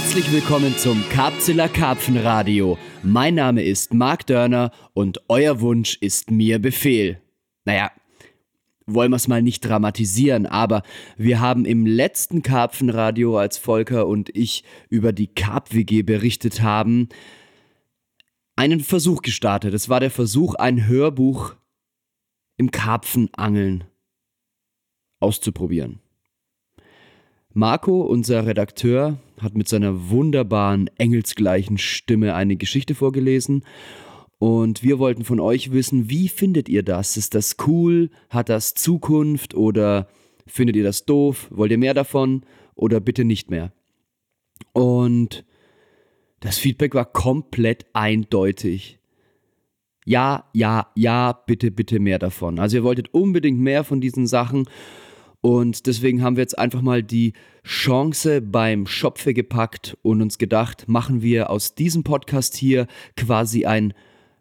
Herzlich willkommen zum Karpzilla Karpfenradio. Mein Name ist Marc Dörner und euer Wunsch ist mir Befehl. Naja, wollen wir es mal nicht dramatisieren, aber wir haben im letzten Karpfenradio, als Volker und ich über die Karp-WG berichtet haben, einen Versuch gestartet. Es war der Versuch, ein Hörbuch im Karpfenangeln auszuprobieren. Marco, unser Redakteur, hat mit seiner wunderbaren, engelsgleichen Stimme eine Geschichte vorgelesen. Und wir wollten von euch wissen, wie findet ihr das? Ist das cool? Hat das Zukunft? Oder findet ihr das doof? Wollt ihr mehr davon? Oder bitte nicht mehr? Und das Feedback war komplett eindeutig. Ja, ja, ja, bitte, bitte mehr davon. Also ihr wolltet unbedingt mehr von diesen Sachen. Und deswegen haben wir jetzt einfach mal die Chance beim Schopfe gepackt und uns gedacht, machen wir aus diesem Podcast hier quasi ein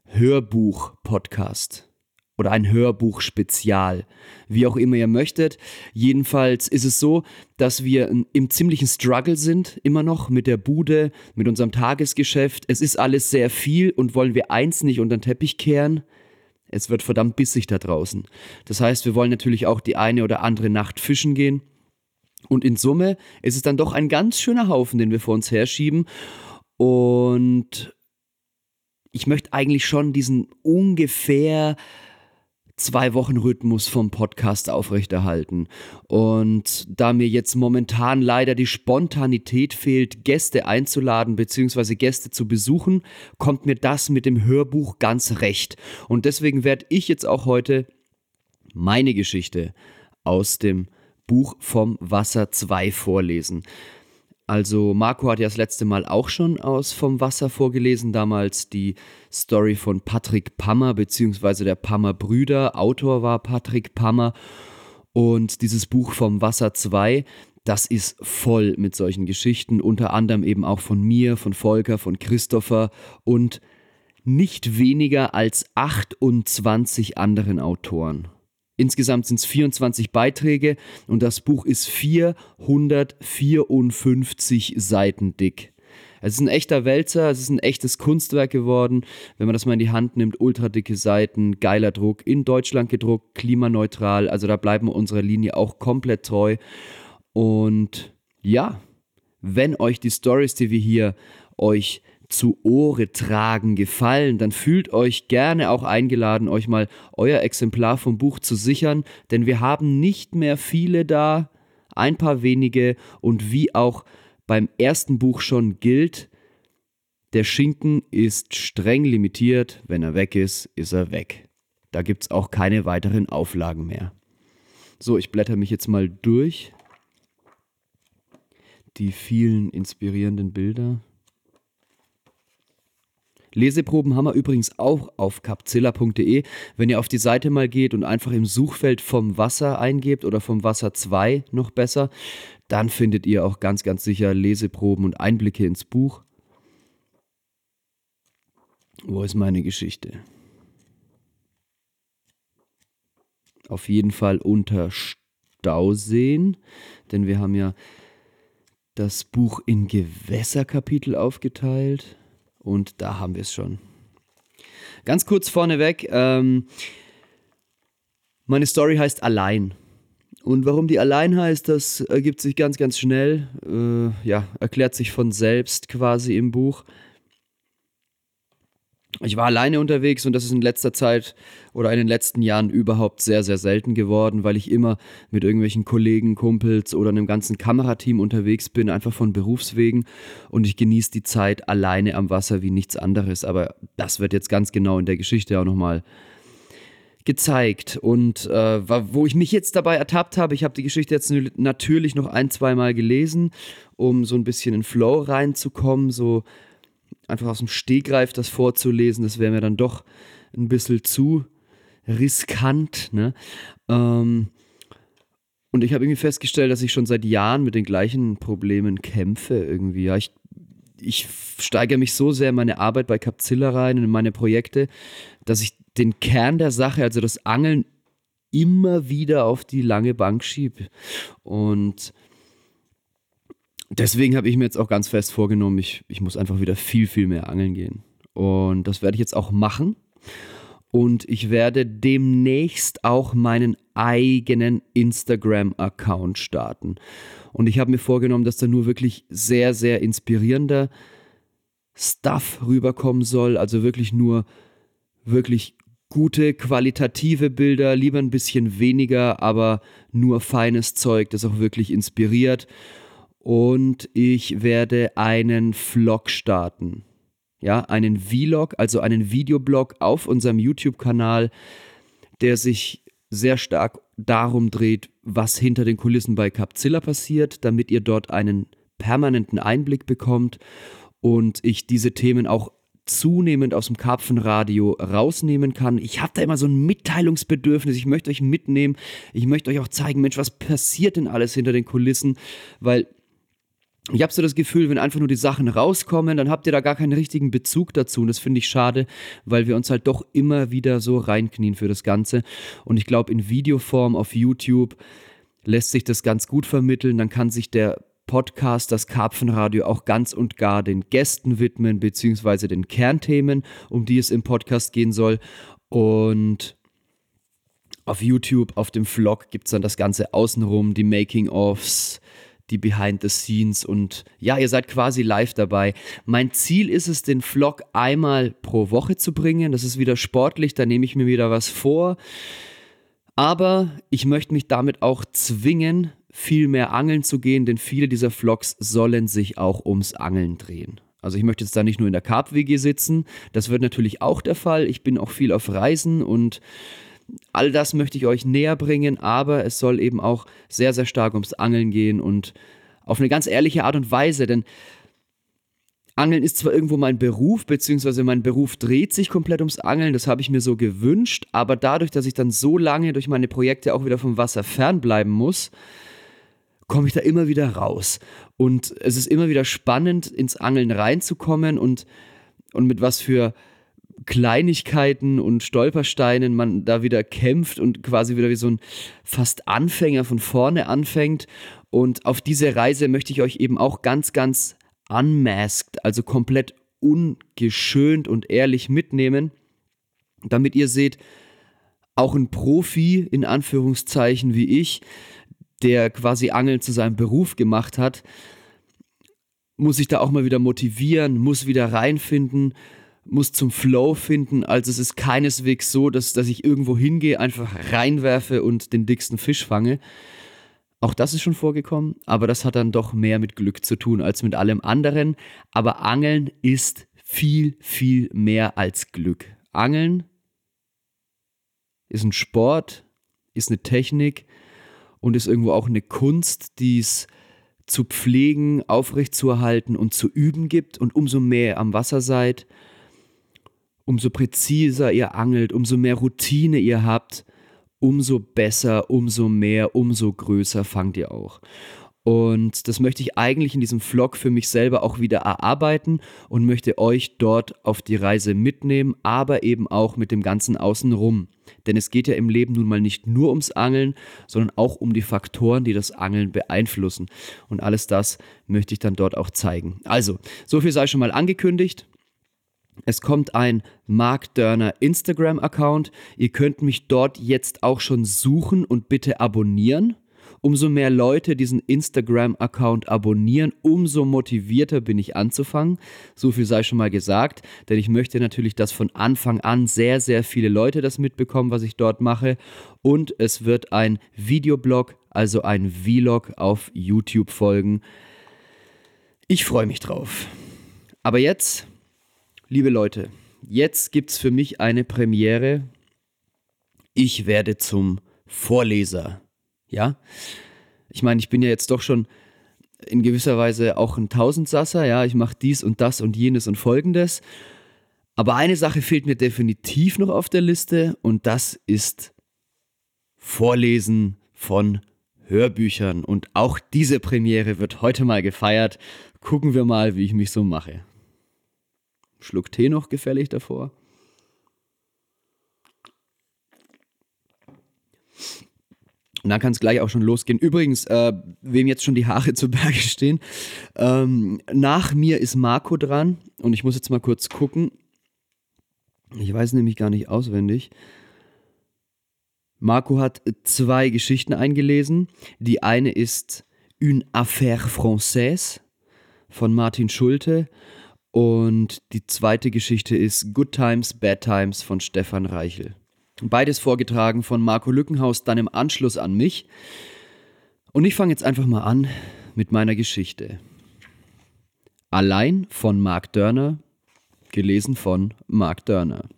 Hörbuch-Podcast oder ein Hörbuch-Spezial, wie auch immer ihr möchtet. Jedenfalls ist es so, dass wir im ziemlichen Struggle sind, immer noch mit der Bude, mit unserem Tagesgeschäft. Es ist alles sehr viel und wollen wir eins nicht unter den Teppich kehren, es wird verdammt bissig da draußen. Das heißt, wir wollen natürlich auch die eine oder andere Nacht fischen gehen. Und in Summe ist es dann doch ein ganz schöner Haufen, den wir vor uns herschieben. Und ich möchte eigentlich schon diesen ungefähr zwei Wochen Rhythmus vom Podcast aufrechterhalten. Und da mir jetzt momentan leider die Spontanität fehlt, Gäste einzuladen bzw. Gäste zu besuchen, kommt mir das mit dem Hörbuch ganz recht. Und deswegen werde ich jetzt auch heute meine Geschichte aus dem Buch vom Wasser 2 vorlesen. Also Marco hat ja das letzte Mal auch schon aus Vom Wasser vorgelesen, damals die Story von Patrick Pammer, beziehungsweise der Pammer Brüder. Autor war Patrick Pammer. Und dieses Buch Vom Wasser 2, das ist voll mit solchen Geschichten, unter anderem eben auch von mir, von Volker, von Christopher und nicht weniger als 28 anderen Autoren. Insgesamt sind es 24 Beiträge und das Buch ist 454 Seiten dick. Es ist ein echter Wälzer, es ist ein echtes Kunstwerk geworden, wenn man das mal in die Hand nimmt. Ultra dicke Seiten, geiler Druck, in Deutschland gedruckt, klimaneutral. Also da bleiben wir unserer Linie auch komplett treu. Und ja, wenn euch die Stories, die wir hier euch zu Ohre tragen gefallen, dann fühlt euch gerne auch eingeladen, euch mal euer Exemplar vom Buch zu sichern, denn wir haben nicht mehr viele da, ein paar wenige und wie auch beim ersten Buch schon gilt, der Schinken ist streng limitiert, wenn er weg ist, ist er weg. Da gibt es auch keine weiteren Auflagen mehr. So, ich blätter mich jetzt mal durch. Die vielen inspirierenden Bilder. Leseproben haben wir übrigens auch auf capzilla.de. Wenn ihr auf die Seite mal geht und einfach im Suchfeld vom Wasser eingebt oder vom Wasser 2 noch besser, dann findet ihr auch ganz, ganz sicher Leseproben und Einblicke ins Buch. Wo ist meine Geschichte? Auf jeden Fall unter Stauseen, denn wir haben ja das Buch in Gewässerkapitel aufgeteilt. Und da haben wir es schon. Ganz kurz vorneweg, ähm, meine Story heißt Allein. Und warum die allein heißt, das ergibt sich ganz, ganz schnell. Äh, ja, erklärt sich von selbst quasi im Buch. Ich war alleine unterwegs und das ist in letzter Zeit oder in den letzten Jahren überhaupt sehr, sehr selten geworden, weil ich immer mit irgendwelchen Kollegen, Kumpels oder einem ganzen Kamerateam unterwegs bin, einfach von Berufswegen und ich genieße die Zeit alleine am Wasser wie nichts anderes. Aber das wird jetzt ganz genau in der Geschichte auch nochmal gezeigt. Und äh, wo ich mich jetzt dabei ertappt habe, ich habe die Geschichte jetzt natürlich noch ein, zwei Mal gelesen, um so ein bisschen in Flow reinzukommen, so einfach aus dem Stegreif das vorzulesen, das wäre mir dann doch ein bisschen zu riskant. Ne? Ähm, und ich habe irgendwie festgestellt, dass ich schon seit Jahren mit den gleichen Problemen kämpfe irgendwie. Ja, ich, ich steigere mich so sehr in meine Arbeit bei Capzilla rein und in meine Projekte, dass ich den Kern der Sache, also das Angeln, immer wieder auf die lange Bank schiebe. Und deswegen habe ich mir jetzt auch ganz fest vorgenommen, ich, ich muss einfach wieder viel, viel mehr angeln gehen. Und das werde ich jetzt auch machen. Und ich werde demnächst auch meinen eigenen Instagram-Account starten. Und ich habe mir vorgenommen, dass da nur wirklich sehr, sehr inspirierender Stuff rüberkommen soll. Also wirklich nur wirklich gute, qualitative Bilder, lieber ein bisschen weniger, aber nur feines Zeug, das auch wirklich inspiriert. Und ich werde einen Vlog starten ja, einen Vlog, also einen Videoblog auf unserem YouTube-Kanal, der sich sehr stark darum dreht, was hinter den Kulissen bei Capzilla passiert, damit ihr dort einen permanenten Einblick bekommt und ich diese Themen auch zunehmend aus dem Karpfenradio rausnehmen kann. Ich habe da immer so ein Mitteilungsbedürfnis. Ich möchte euch mitnehmen. Ich möchte euch auch zeigen, Mensch, was passiert denn alles hinter den Kulissen? Weil ich habe so das Gefühl, wenn einfach nur die Sachen rauskommen, dann habt ihr da gar keinen richtigen Bezug dazu. Und das finde ich schade, weil wir uns halt doch immer wieder so reinknien für das Ganze. Und ich glaube, in Videoform auf YouTube lässt sich das ganz gut vermitteln. Dann kann sich der Podcast, das Karpfenradio auch ganz und gar den Gästen widmen, beziehungsweise den Kernthemen, um die es im Podcast gehen soll. Und auf YouTube, auf dem Vlog gibt es dann das Ganze außenrum, die Making-ofs, die Behind the Scenes und ja, ihr seid quasi live dabei. Mein Ziel ist es, den Vlog einmal pro Woche zu bringen. Das ist wieder sportlich, da nehme ich mir wieder was vor. Aber ich möchte mich damit auch zwingen, viel mehr angeln zu gehen, denn viele dieser Vlogs sollen sich auch ums Angeln drehen. Also ich möchte jetzt da nicht nur in der Carp-WG sitzen, das wird natürlich auch der Fall. Ich bin auch viel auf Reisen und all das möchte ich euch näher bringen, aber es soll eben auch sehr, sehr stark ums Angeln gehen und auf eine ganz ehrliche Art und Weise, denn Angeln ist zwar irgendwo mein Beruf, beziehungsweise mein Beruf dreht sich komplett ums Angeln, das habe ich mir so gewünscht, aber dadurch, dass ich dann so lange durch meine Projekte auch wieder vom Wasser fernbleiben muss, komme ich da immer wieder raus. Und es ist immer wieder spannend, ins Angeln reinzukommen und, und mit was für Kleinigkeiten und Stolpersteinen man da wieder kämpft und quasi wieder wie so ein fast Anfänger von vorne anfängt. Und auf diese Reise möchte ich euch eben auch ganz, ganz unmasked, also komplett ungeschönt und ehrlich mitnehmen, damit ihr seht, auch ein Profi in Anführungszeichen wie ich, der quasi Angeln zu seinem Beruf gemacht hat, muss sich da auch mal wieder motivieren, muss wieder reinfinden, muss zum Flow finden. Also es ist keineswegs so, dass, dass ich irgendwo hingehe, einfach reinwerfe und den dicksten Fisch fange. Auch das ist schon vorgekommen, aber das hat dann doch mehr mit Glück zu tun als mit allem anderen. Aber Angeln ist viel, viel mehr als Glück. Angeln ist ein Sport, ist eine Technik und ist irgendwo auch eine Kunst, die es zu pflegen, aufrechtzuerhalten und zu üben gibt. Und umso mehr ihr am Wasser seid, umso präziser ihr angelt, umso mehr Routine ihr habt, umso besser, umso mehr, umso größer fangt ihr auch. Und das möchte ich eigentlich in diesem Vlog für mich selber auch wieder erarbeiten und möchte euch dort auf die Reise mitnehmen, aber eben auch mit dem ganzen Außenrum. Denn es geht ja im Leben nun mal nicht nur ums Angeln, sondern auch um die Faktoren, die das Angeln beeinflussen. Und alles das möchte ich dann dort auch zeigen. Also, so viel sei schon mal angekündigt. Es kommt ein Mark Dörner Instagram-Account. Ihr könnt mich dort jetzt auch schon suchen und bitte abonnieren. Umso mehr Leute diesen Instagram-Account abonnieren, umso motivierter bin ich anzufangen. So viel sei schon mal gesagt, denn ich möchte natürlich, dass von Anfang an sehr, sehr viele Leute das mitbekommen, was ich dort mache. Und es wird ein Videoblog, also ein Vlog auf YouTube folgen. Ich freue mich drauf. Aber jetzt liebe Leute, jetzt gibt es für mich eine Premiere. Ich werde zum Vorleser. Ja? Ich meine, ich bin ja jetzt doch schon in gewisser Weise auch ein Tausendsasser. Ja, ich mache dies und das und jenes und folgendes. Aber eine Sache fehlt mir definitiv noch auf der Liste und das ist Vorlesen von Hörbüchern. Und auch diese Premiere wird heute mal gefeiert. Gucken wir mal, wie ich mich so mache. Schluck Tee noch gefällig davor. Und dann kann es gleich auch schon losgehen. Übrigens, äh, wem jetzt schon die Haare zu Berge stehen, ähm, nach mir ist Marco dran und ich muss jetzt mal kurz gucken. Ich weiß nämlich gar nicht auswendig. Marco hat zwei Geschichten eingelesen. Die eine ist Une Affaire Française von Martin Schulte und die zweite Geschichte ist Good Times, Bad Times von Stefan Reichel. Beides vorgetragen von Marco Lückenhaus, dann im Anschluss an mich. Und ich fange jetzt einfach mal an mit meiner Geschichte. Allein von Mark Dörner, gelesen von Mark Dörner.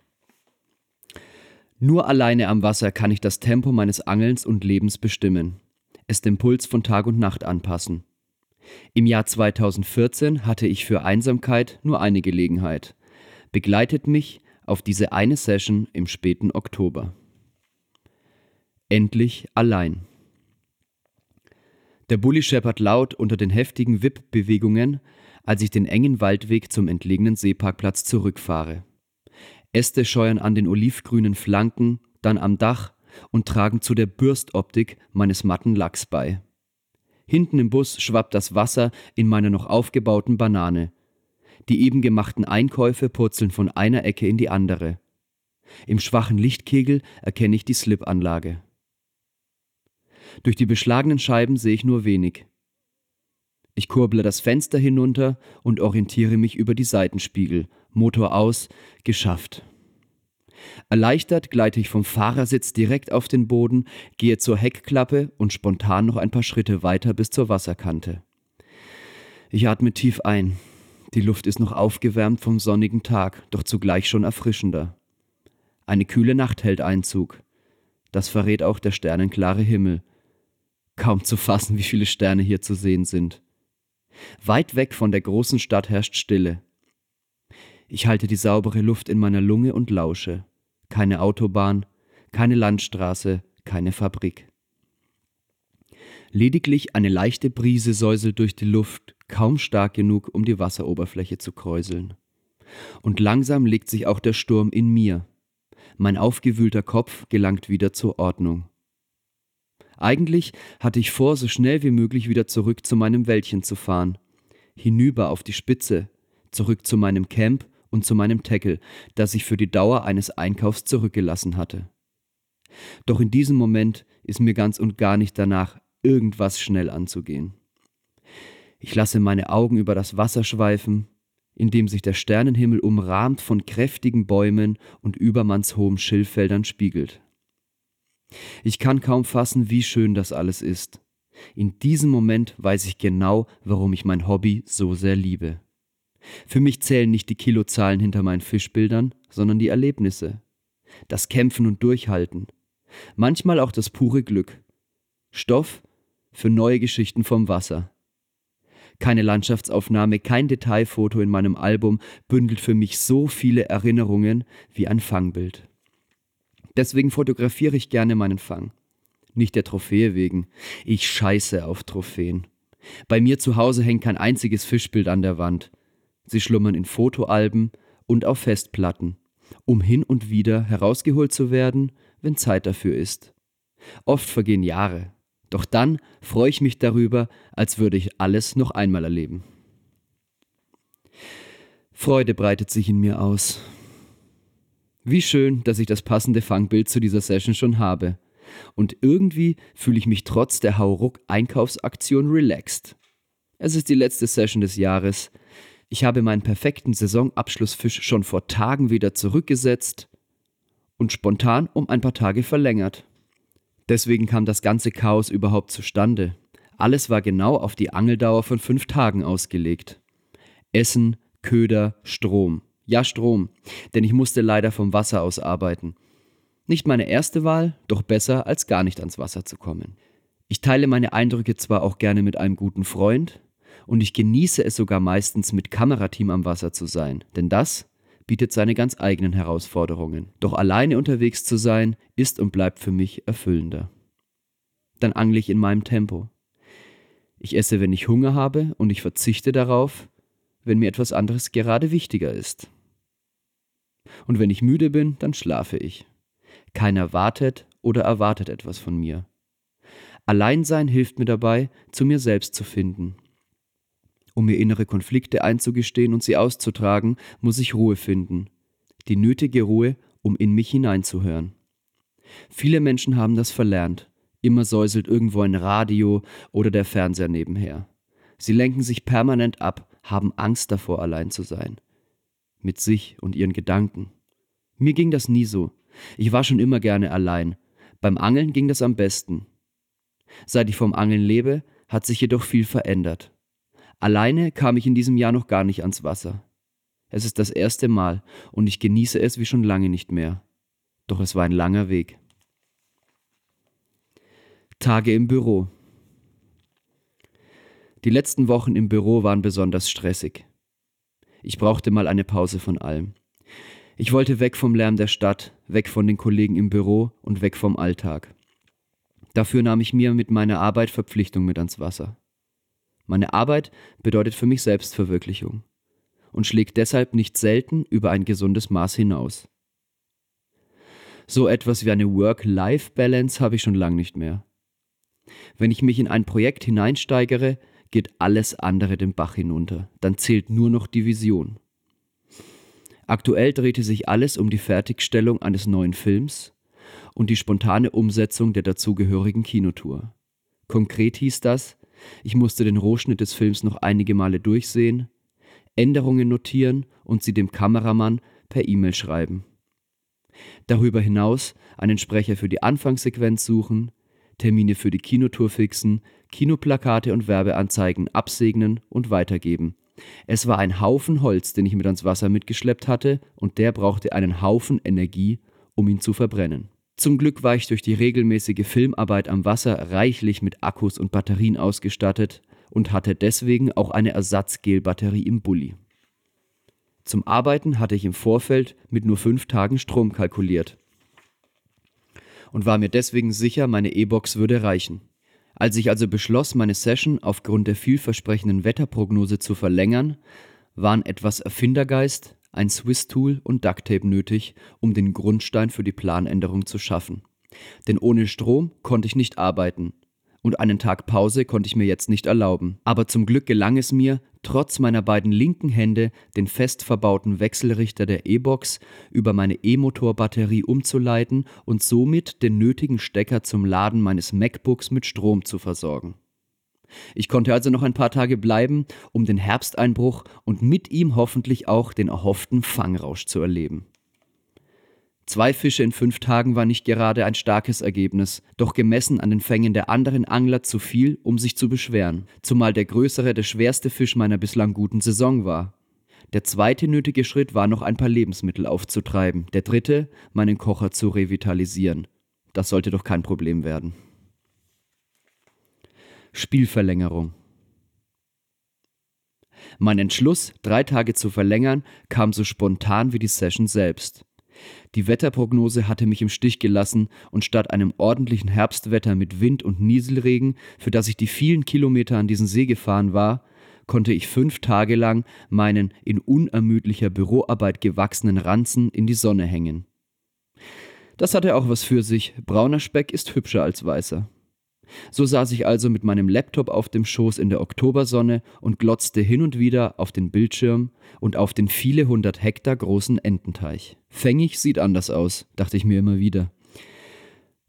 Nur alleine am Wasser kann ich das Tempo meines Angelns und Lebens bestimmen, es dem Puls von Tag und Nacht anpassen. Im Jahr 2014 hatte ich für Einsamkeit nur eine Gelegenheit. Begleitet mich auf diese eine Session im späten Oktober. Endlich allein. Der Bulli scheppert laut unter den heftigen Wippbewegungen, als ich den engen Waldweg zum entlegenen Seeparkplatz zurückfahre. Äste scheuern an den olivgrünen Flanken, dann am Dach und tragen zu der Bürstoptik meines matten Lachs bei. Hinten im Bus schwappt das Wasser in meiner noch aufgebauten Banane, die eben gemachten Einkäufe purzeln von einer Ecke in die andere. Im schwachen Lichtkegel erkenne ich die Slipanlage. Durch die beschlagenen Scheiben sehe ich nur wenig. Ich kurble das Fenster hinunter und orientiere mich über die Seitenspiegel. Motor aus, geschafft. Erleichtert gleite ich vom Fahrersitz direkt auf den Boden, gehe zur Heckklappe und spontan noch ein paar Schritte weiter bis zur Wasserkante. Ich atme tief ein. Die Luft ist noch aufgewärmt vom sonnigen Tag, doch zugleich schon erfrischender. Eine kühle Nacht hält Einzug. Das verrät auch der sternenklare Himmel. Kaum zu fassen, wie viele Sterne hier zu sehen sind. Weit weg von der großen Stadt herrscht Stille. Ich halte die saubere Luft in meiner Lunge und lausche. Keine Autobahn, keine Landstraße, keine Fabrik. Lediglich eine leichte Brise säuselt durch die Luft, kaum stark genug, um die Wasseroberfläche zu kräuseln. Und langsam legt sich auch der Sturm in mir. Mein aufgewühlter Kopf gelangt wieder zur Ordnung. Eigentlich hatte ich vor, so schnell wie möglich wieder zurück zu meinem Wäldchen zu fahren. Hinüber auf die Spitze, zurück zu meinem Camp und zu meinem Tackle, das ich für die Dauer eines Einkaufs zurückgelassen hatte. Doch in diesem Moment ist mir ganz und gar nicht danach, irgendwas schnell anzugehen. Ich lasse meine Augen über das Wasser schweifen, in dem sich der Sternenhimmel umrahmt von kräftigen Bäumen und übermannshohen Schilffeldern spiegelt. Ich kann kaum fassen, wie schön das alles ist. In diesem Moment weiß ich genau, warum ich mein Hobby so sehr liebe. Für mich zählen nicht die Kilozahlen hinter meinen Fischbildern, sondern die Erlebnisse. Das Kämpfen und Durchhalten. Manchmal auch das pure Glück. Stoff für neue Geschichten vom Wasser. Keine Landschaftsaufnahme, kein Detailfoto in meinem Album bündelt für mich so viele Erinnerungen wie ein Fangbild. Deswegen fotografiere ich gerne meinen Fang. Nicht der Trophäe wegen. Ich scheiße auf Trophäen. Bei mir zu Hause hängt kein einziges Fischbild an der Wand. Sie schlummern in Fotoalben und auf Festplatten, um hin und wieder herausgeholt zu werden, wenn Zeit dafür ist. Oft vergehen Jahre, doch dann freue ich mich darüber, als würde ich alles noch einmal erleben. Freude breitet sich in mir aus. Wie schön, dass ich das passende Fangbild zu dieser Session schon habe. Und irgendwie fühle ich mich trotz der Hauruck-Einkaufsaktion relaxed. Es ist die letzte Session des Jahres. Ich habe meinen perfekten Saisonabschlussfisch schon vor Tagen wieder zurückgesetzt und spontan um ein paar Tage verlängert. Deswegen kam das ganze Chaos überhaupt zustande. Alles war genau auf die Angeldauer von fünf Tagen ausgelegt. Essen, Köder, Strom. Ja, Strom, denn ich musste leider vom Wasser aus arbeiten. Nicht meine erste Wahl, doch besser, als gar nicht ans Wasser zu kommen. Ich teile meine Eindrücke zwar auch gerne mit einem guten Freund, und ich genieße es sogar meistens mit Kamerateam am Wasser zu sein, denn das bietet seine ganz eigenen Herausforderungen. Doch alleine unterwegs zu sein, ist und bleibt für mich erfüllender. Dann angle ich in meinem Tempo. Ich esse, wenn ich Hunger habe, und ich verzichte darauf, wenn mir etwas anderes gerade wichtiger ist. Und wenn ich müde bin, dann schlafe ich. Keiner wartet oder erwartet etwas von mir. Alleinsein hilft mir dabei, zu mir selbst zu finden. Um mir innere Konflikte einzugestehen und sie auszutragen, muss ich Ruhe finden. Die nötige Ruhe, um in mich hineinzuhören. Viele Menschen haben das verlernt. Immer säuselt irgendwo ein Radio oder der Fernseher nebenher. Sie lenken sich permanent ab, haben Angst davor, allein zu sein. Mit sich und ihren Gedanken. Mir ging das nie so. Ich war schon immer gerne allein. Beim Angeln ging das am besten. Seit ich vom Angeln lebe, hat sich jedoch viel verändert. Alleine kam ich in diesem Jahr noch gar nicht ans Wasser. Es ist das erste Mal und ich genieße es wie schon lange nicht mehr. Doch es war ein langer Weg. Tage im Büro. Die letzten Wochen im Büro waren besonders stressig. Ich brauchte mal eine Pause von allem. Ich wollte weg vom Lärm der Stadt, weg von den Kollegen im Büro und weg vom Alltag. Dafür nahm ich mir mit meiner Arbeit Verpflichtung mit ans Wasser. Meine Arbeit bedeutet für mich Selbstverwirklichung und schlägt deshalb nicht selten über ein gesundes Maß hinaus. So etwas wie eine Work-Life-Balance habe ich schon lange nicht mehr. Wenn ich mich in ein Projekt hineinsteigere, geht alles andere den Bach hinunter, dann zählt nur noch die Vision. Aktuell drehte sich alles um die Fertigstellung eines neuen Films und die spontane Umsetzung der dazugehörigen Kinotour. Konkret hieß das, ich musste den Rohschnitt des Films noch einige Male durchsehen, Änderungen notieren und sie dem Kameramann per E-Mail schreiben. Darüber hinaus einen Sprecher für die Anfangssequenz suchen, Termine für die Kinotour fixen, Kinoplakate und Werbeanzeigen absegnen und weitergeben. Es war ein Haufen Holz, den ich mit ans Wasser mitgeschleppt hatte, und der brauchte einen Haufen Energie, um ihn zu verbrennen. Zum Glück war ich durch die regelmäßige Filmarbeit am Wasser reichlich mit Akkus und Batterien ausgestattet und hatte deswegen auch eine Ersatzgelbatterie im Bulli. Zum Arbeiten hatte ich im Vorfeld mit nur fünf Tagen Strom kalkuliert und war mir deswegen sicher, meine E-Box würde reichen. Als ich also beschloss, meine Session aufgrund der vielversprechenden Wetterprognose zu verlängern, waren etwas Erfindergeist, ein Swiss-Tool und Ducktape nötig, um den Grundstein für die Planänderung zu schaffen. Denn ohne Strom konnte ich nicht arbeiten, und einen Tag Pause konnte ich mir jetzt nicht erlauben. Aber zum Glück gelang es mir, trotz meiner beiden linken Hände den fest verbauten Wechselrichter der E-Box über meine E-Motor-Batterie umzuleiten und somit den nötigen Stecker zum Laden meines MacBooks mit Strom zu versorgen. Ich konnte also noch ein paar Tage bleiben, um den Herbsteinbruch und mit ihm hoffentlich auch den erhofften Fangrausch zu erleben. Zwei Fische in fünf Tagen war nicht gerade ein starkes Ergebnis, doch gemessen an den Fängen der anderen Angler zu viel, um sich zu beschweren, zumal der größere der schwerste Fisch meiner bislang guten Saison war. Der zweite nötige Schritt war noch ein paar Lebensmittel aufzutreiben, der dritte, meinen Kocher zu revitalisieren. Das sollte doch kein Problem werden. Spielverlängerung. Mein Entschluss, drei Tage zu verlängern, kam so spontan wie die Session selbst. Die Wetterprognose hatte mich im Stich gelassen und statt einem ordentlichen Herbstwetter mit Wind und Nieselregen, für das ich die vielen Kilometer an diesen See gefahren war, konnte ich fünf Tage lang meinen in unermüdlicher Büroarbeit gewachsenen Ranzen in die Sonne hängen. Das hatte auch was für sich, brauner Speck ist hübscher als weißer. So saß ich also mit meinem Laptop auf dem Schoß in der Oktobersonne und glotzte hin und wieder auf den Bildschirm und auf den viele hundert Hektar großen Ententeich. Fängig sieht anders aus, dachte ich mir immer wieder.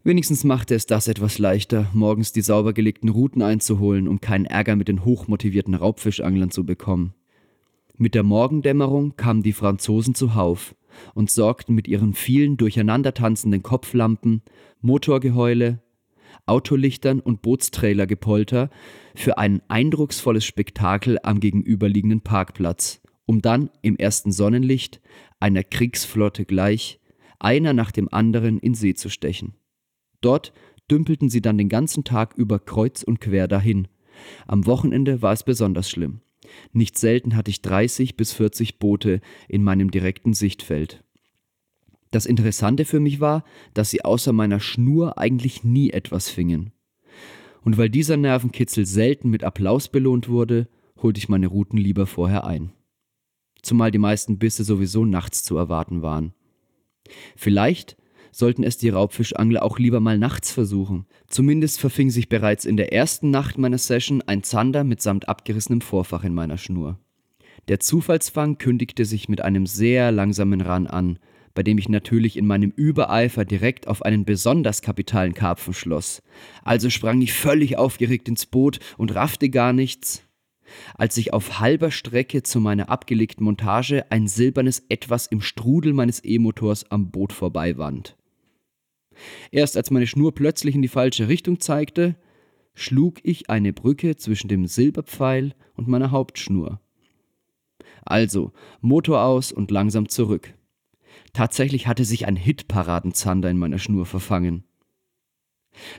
Wenigstens machte es das etwas leichter, morgens die sauber gelegten Routen einzuholen, um keinen Ärger mit den hochmotivierten Raubfischanglern zu bekommen. Mit der Morgendämmerung kamen die Franzosen zuhauf und sorgten mit ihren vielen durcheinander tanzenden Kopflampen, Motorgeheule, Autolichtern und Bootstrailergepolter für ein eindrucksvolles Spektakel am gegenüberliegenden Parkplatz, um dann im ersten Sonnenlicht einer Kriegsflotte gleich einer nach dem anderen in See zu stechen. Dort dümpelten sie dann den ganzen Tag über kreuz und quer dahin. Am Wochenende war es besonders schlimm. Nicht selten hatte ich 30 bis 40 Boote in meinem direkten Sichtfeld. Das Interessante für mich war, dass sie außer meiner Schnur eigentlich nie etwas fingen. Und weil dieser Nervenkitzel selten mit Applaus belohnt wurde, holte ich meine Routen lieber vorher ein. Zumal die meisten Bisse sowieso nachts zu erwarten waren. Vielleicht sollten es die Raubfischangler auch lieber mal nachts versuchen. Zumindest verfing sich bereits in der ersten Nacht meiner Session ein Zander mitsamt abgerissenem Vorfach in meiner Schnur. Der Zufallsfang kündigte sich mit einem sehr langsamen Ran an, bei dem ich natürlich in meinem Übereifer direkt auf einen besonders kapitalen Karpfen schloss. Also sprang ich völlig aufgeregt ins Boot und raffte gar nichts, als ich auf halber Strecke zu meiner abgelegten Montage ein silbernes Etwas im Strudel meines E-Motors am Boot vorbeiwand. Erst als meine Schnur plötzlich in die falsche Richtung zeigte, schlug ich eine Brücke zwischen dem Silberpfeil und meiner Hauptschnur. Also, Motor aus und langsam zurück. Tatsächlich hatte sich ein Hitparadenzander in meiner Schnur verfangen.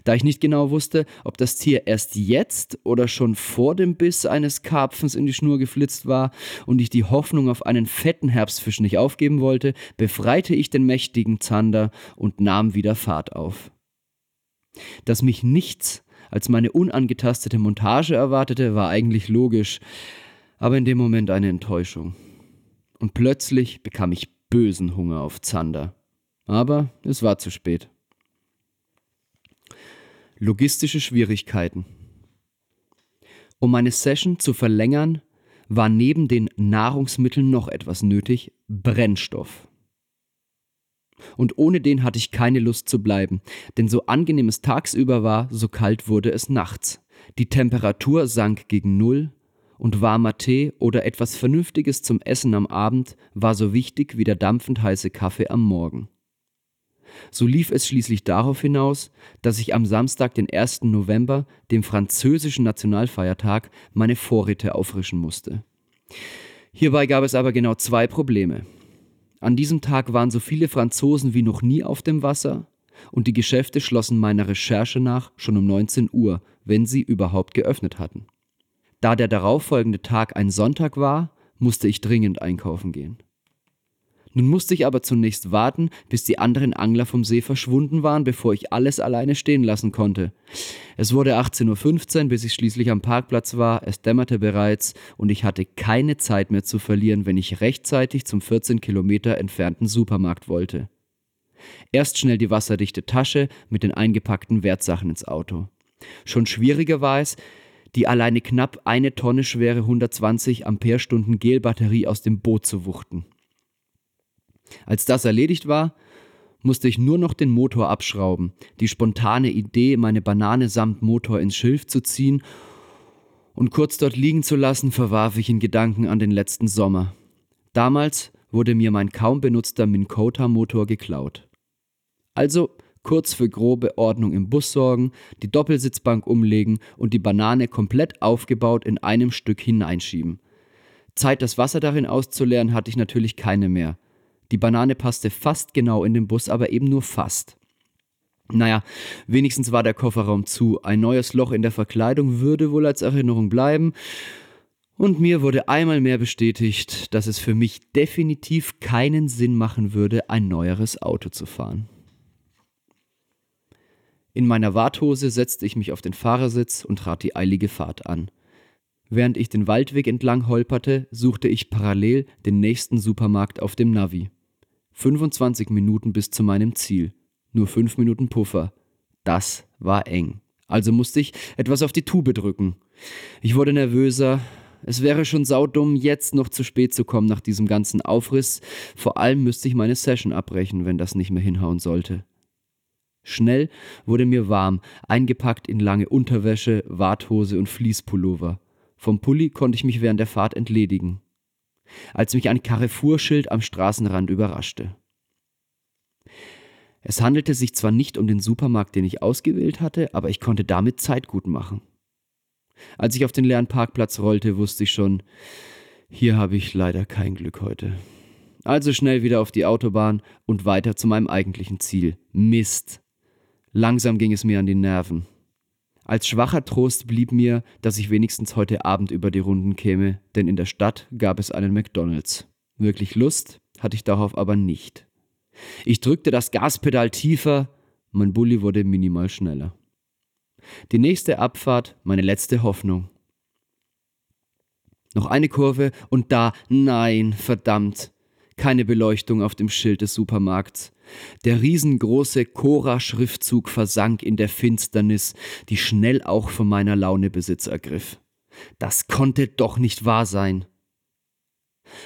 Da ich nicht genau wusste, ob das Tier erst jetzt oder schon vor dem Biss eines Karpfens in die Schnur geflitzt war und ich die Hoffnung auf einen fetten Herbstfisch nicht aufgeben wollte, befreite ich den mächtigen Zander und nahm wieder Fahrt auf. Dass mich nichts als meine unangetastete Montage erwartete, war eigentlich logisch, aber in dem Moment eine Enttäuschung. Und plötzlich bekam ich bösen Hunger auf Zander. Aber es war zu spät. Logistische Schwierigkeiten. Um meine Session zu verlängern, war neben den Nahrungsmitteln noch etwas nötig, Brennstoff. Und ohne den hatte ich keine Lust zu bleiben, denn so angenehm es tagsüber war, so kalt wurde es nachts. Die Temperatur sank gegen Null und warmer Tee oder etwas Vernünftiges zum Essen am Abend war so wichtig wie der dampfend heiße Kaffee am Morgen. So lief es schließlich darauf hinaus, dass ich am Samstag, den 1. November, dem französischen Nationalfeiertag, meine Vorräte auffrischen musste. Hierbei gab es aber genau zwei Probleme. An diesem Tag waren so viele Franzosen wie noch nie auf dem Wasser und die Geschäfte schlossen meiner Recherche nach schon um 19 Uhr, wenn sie überhaupt geöffnet hatten. Da der darauffolgende Tag ein Sonntag war, musste ich dringend einkaufen gehen. Nun musste ich aber zunächst warten, bis die anderen Angler vom See verschwunden waren, bevor ich alles alleine stehen lassen konnte. Es wurde 18.15 Uhr, bis ich schließlich am Parkplatz war, es dämmerte bereits und ich hatte keine Zeit mehr zu verlieren, wenn ich rechtzeitig zum 14 Kilometer entfernten Supermarkt wollte. Erst schnell die wasserdichte Tasche mit den eingepackten Wertsachen ins Auto. Schon schwieriger war es, die alleine knapp eine Tonne schwere 120 Ampere-Stunden Gelbatterie aus dem Boot zu wuchten. Als das erledigt war, musste ich nur noch den Motor abschrauben, die spontane Idee, meine Banane samt Motor ins Schilf zu ziehen und kurz dort liegen zu lassen, verwarf ich in Gedanken an den letzten Sommer. Damals wurde mir mein kaum benutzter Minkota-Motor geklaut. Also kurz für grobe Ordnung im Bus sorgen, die Doppelsitzbank umlegen und die Banane komplett aufgebaut in einem Stück hineinschieben. Zeit, das Wasser darin auszuleeren, hatte ich natürlich keine mehr. Die Banane passte fast genau in den Bus, aber eben nur fast. Naja, wenigstens war der Kofferraum zu. Ein neues Loch in der Verkleidung würde wohl als Erinnerung bleiben. Und mir wurde einmal mehr bestätigt, dass es für mich definitiv keinen Sinn machen würde, ein neueres Auto zu fahren. In meiner Warthose setzte ich mich auf den Fahrersitz und trat die eilige Fahrt an. Während ich den Waldweg entlang holperte, suchte ich parallel den nächsten Supermarkt auf dem Navi. 25 Minuten bis zu meinem Ziel. Nur 5 Minuten Puffer. Das war eng. Also musste ich etwas auf die Tube drücken. Ich wurde nervöser. Es wäre schon saudumm, jetzt noch zu spät zu kommen nach diesem ganzen Aufriss. Vor allem müsste ich meine Session abbrechen, wenn das nicht mehr hinhauen sollte. Schnell wurde mir warm, eingepackt in lange Unterwäsche, Warthose und Fließpullover. Vom Pulli konnte ich mich während der Fahrt entledigen als mich ein Carrefour-Schild am Straßenrand überraschte. Es handelte sich zwar nicht um den Supermarkt, den ich ausgewählt hatte, aber ich konnte damit Zeit gut machen. Als ich auf den leeren Parkplatz rollte, wusste ich schon, hier habe ich leider kein Glück heute. Also schnell wieder auf die Autobahn und weiter zu meinem eigentlichen Ziel. Mist. Langsam ging es mir an die Nerven. Als schwacher Trost blieb mir, dass ich wenigstens heute Abend über die Runden käme, denn in der Stadt gab es einen McDonald's. Wirklich Lust hatte ich darauf aber nicht. Ich drückte das Gaspedal tiefer, mein Bulli wurde minimal schneller. Die nächste Abfahrt, meine letzte Hoffnung. Noch eine Kurve und da, nein, verdammt, keine Beleuchtung auf dem Schild des Supermarkts. Der riesengroße Cora-Schriftzug versank in der Finsternis, die schnell auch von meiner Laune Besitz ergriff. Das konnte doch nicht wahr sein.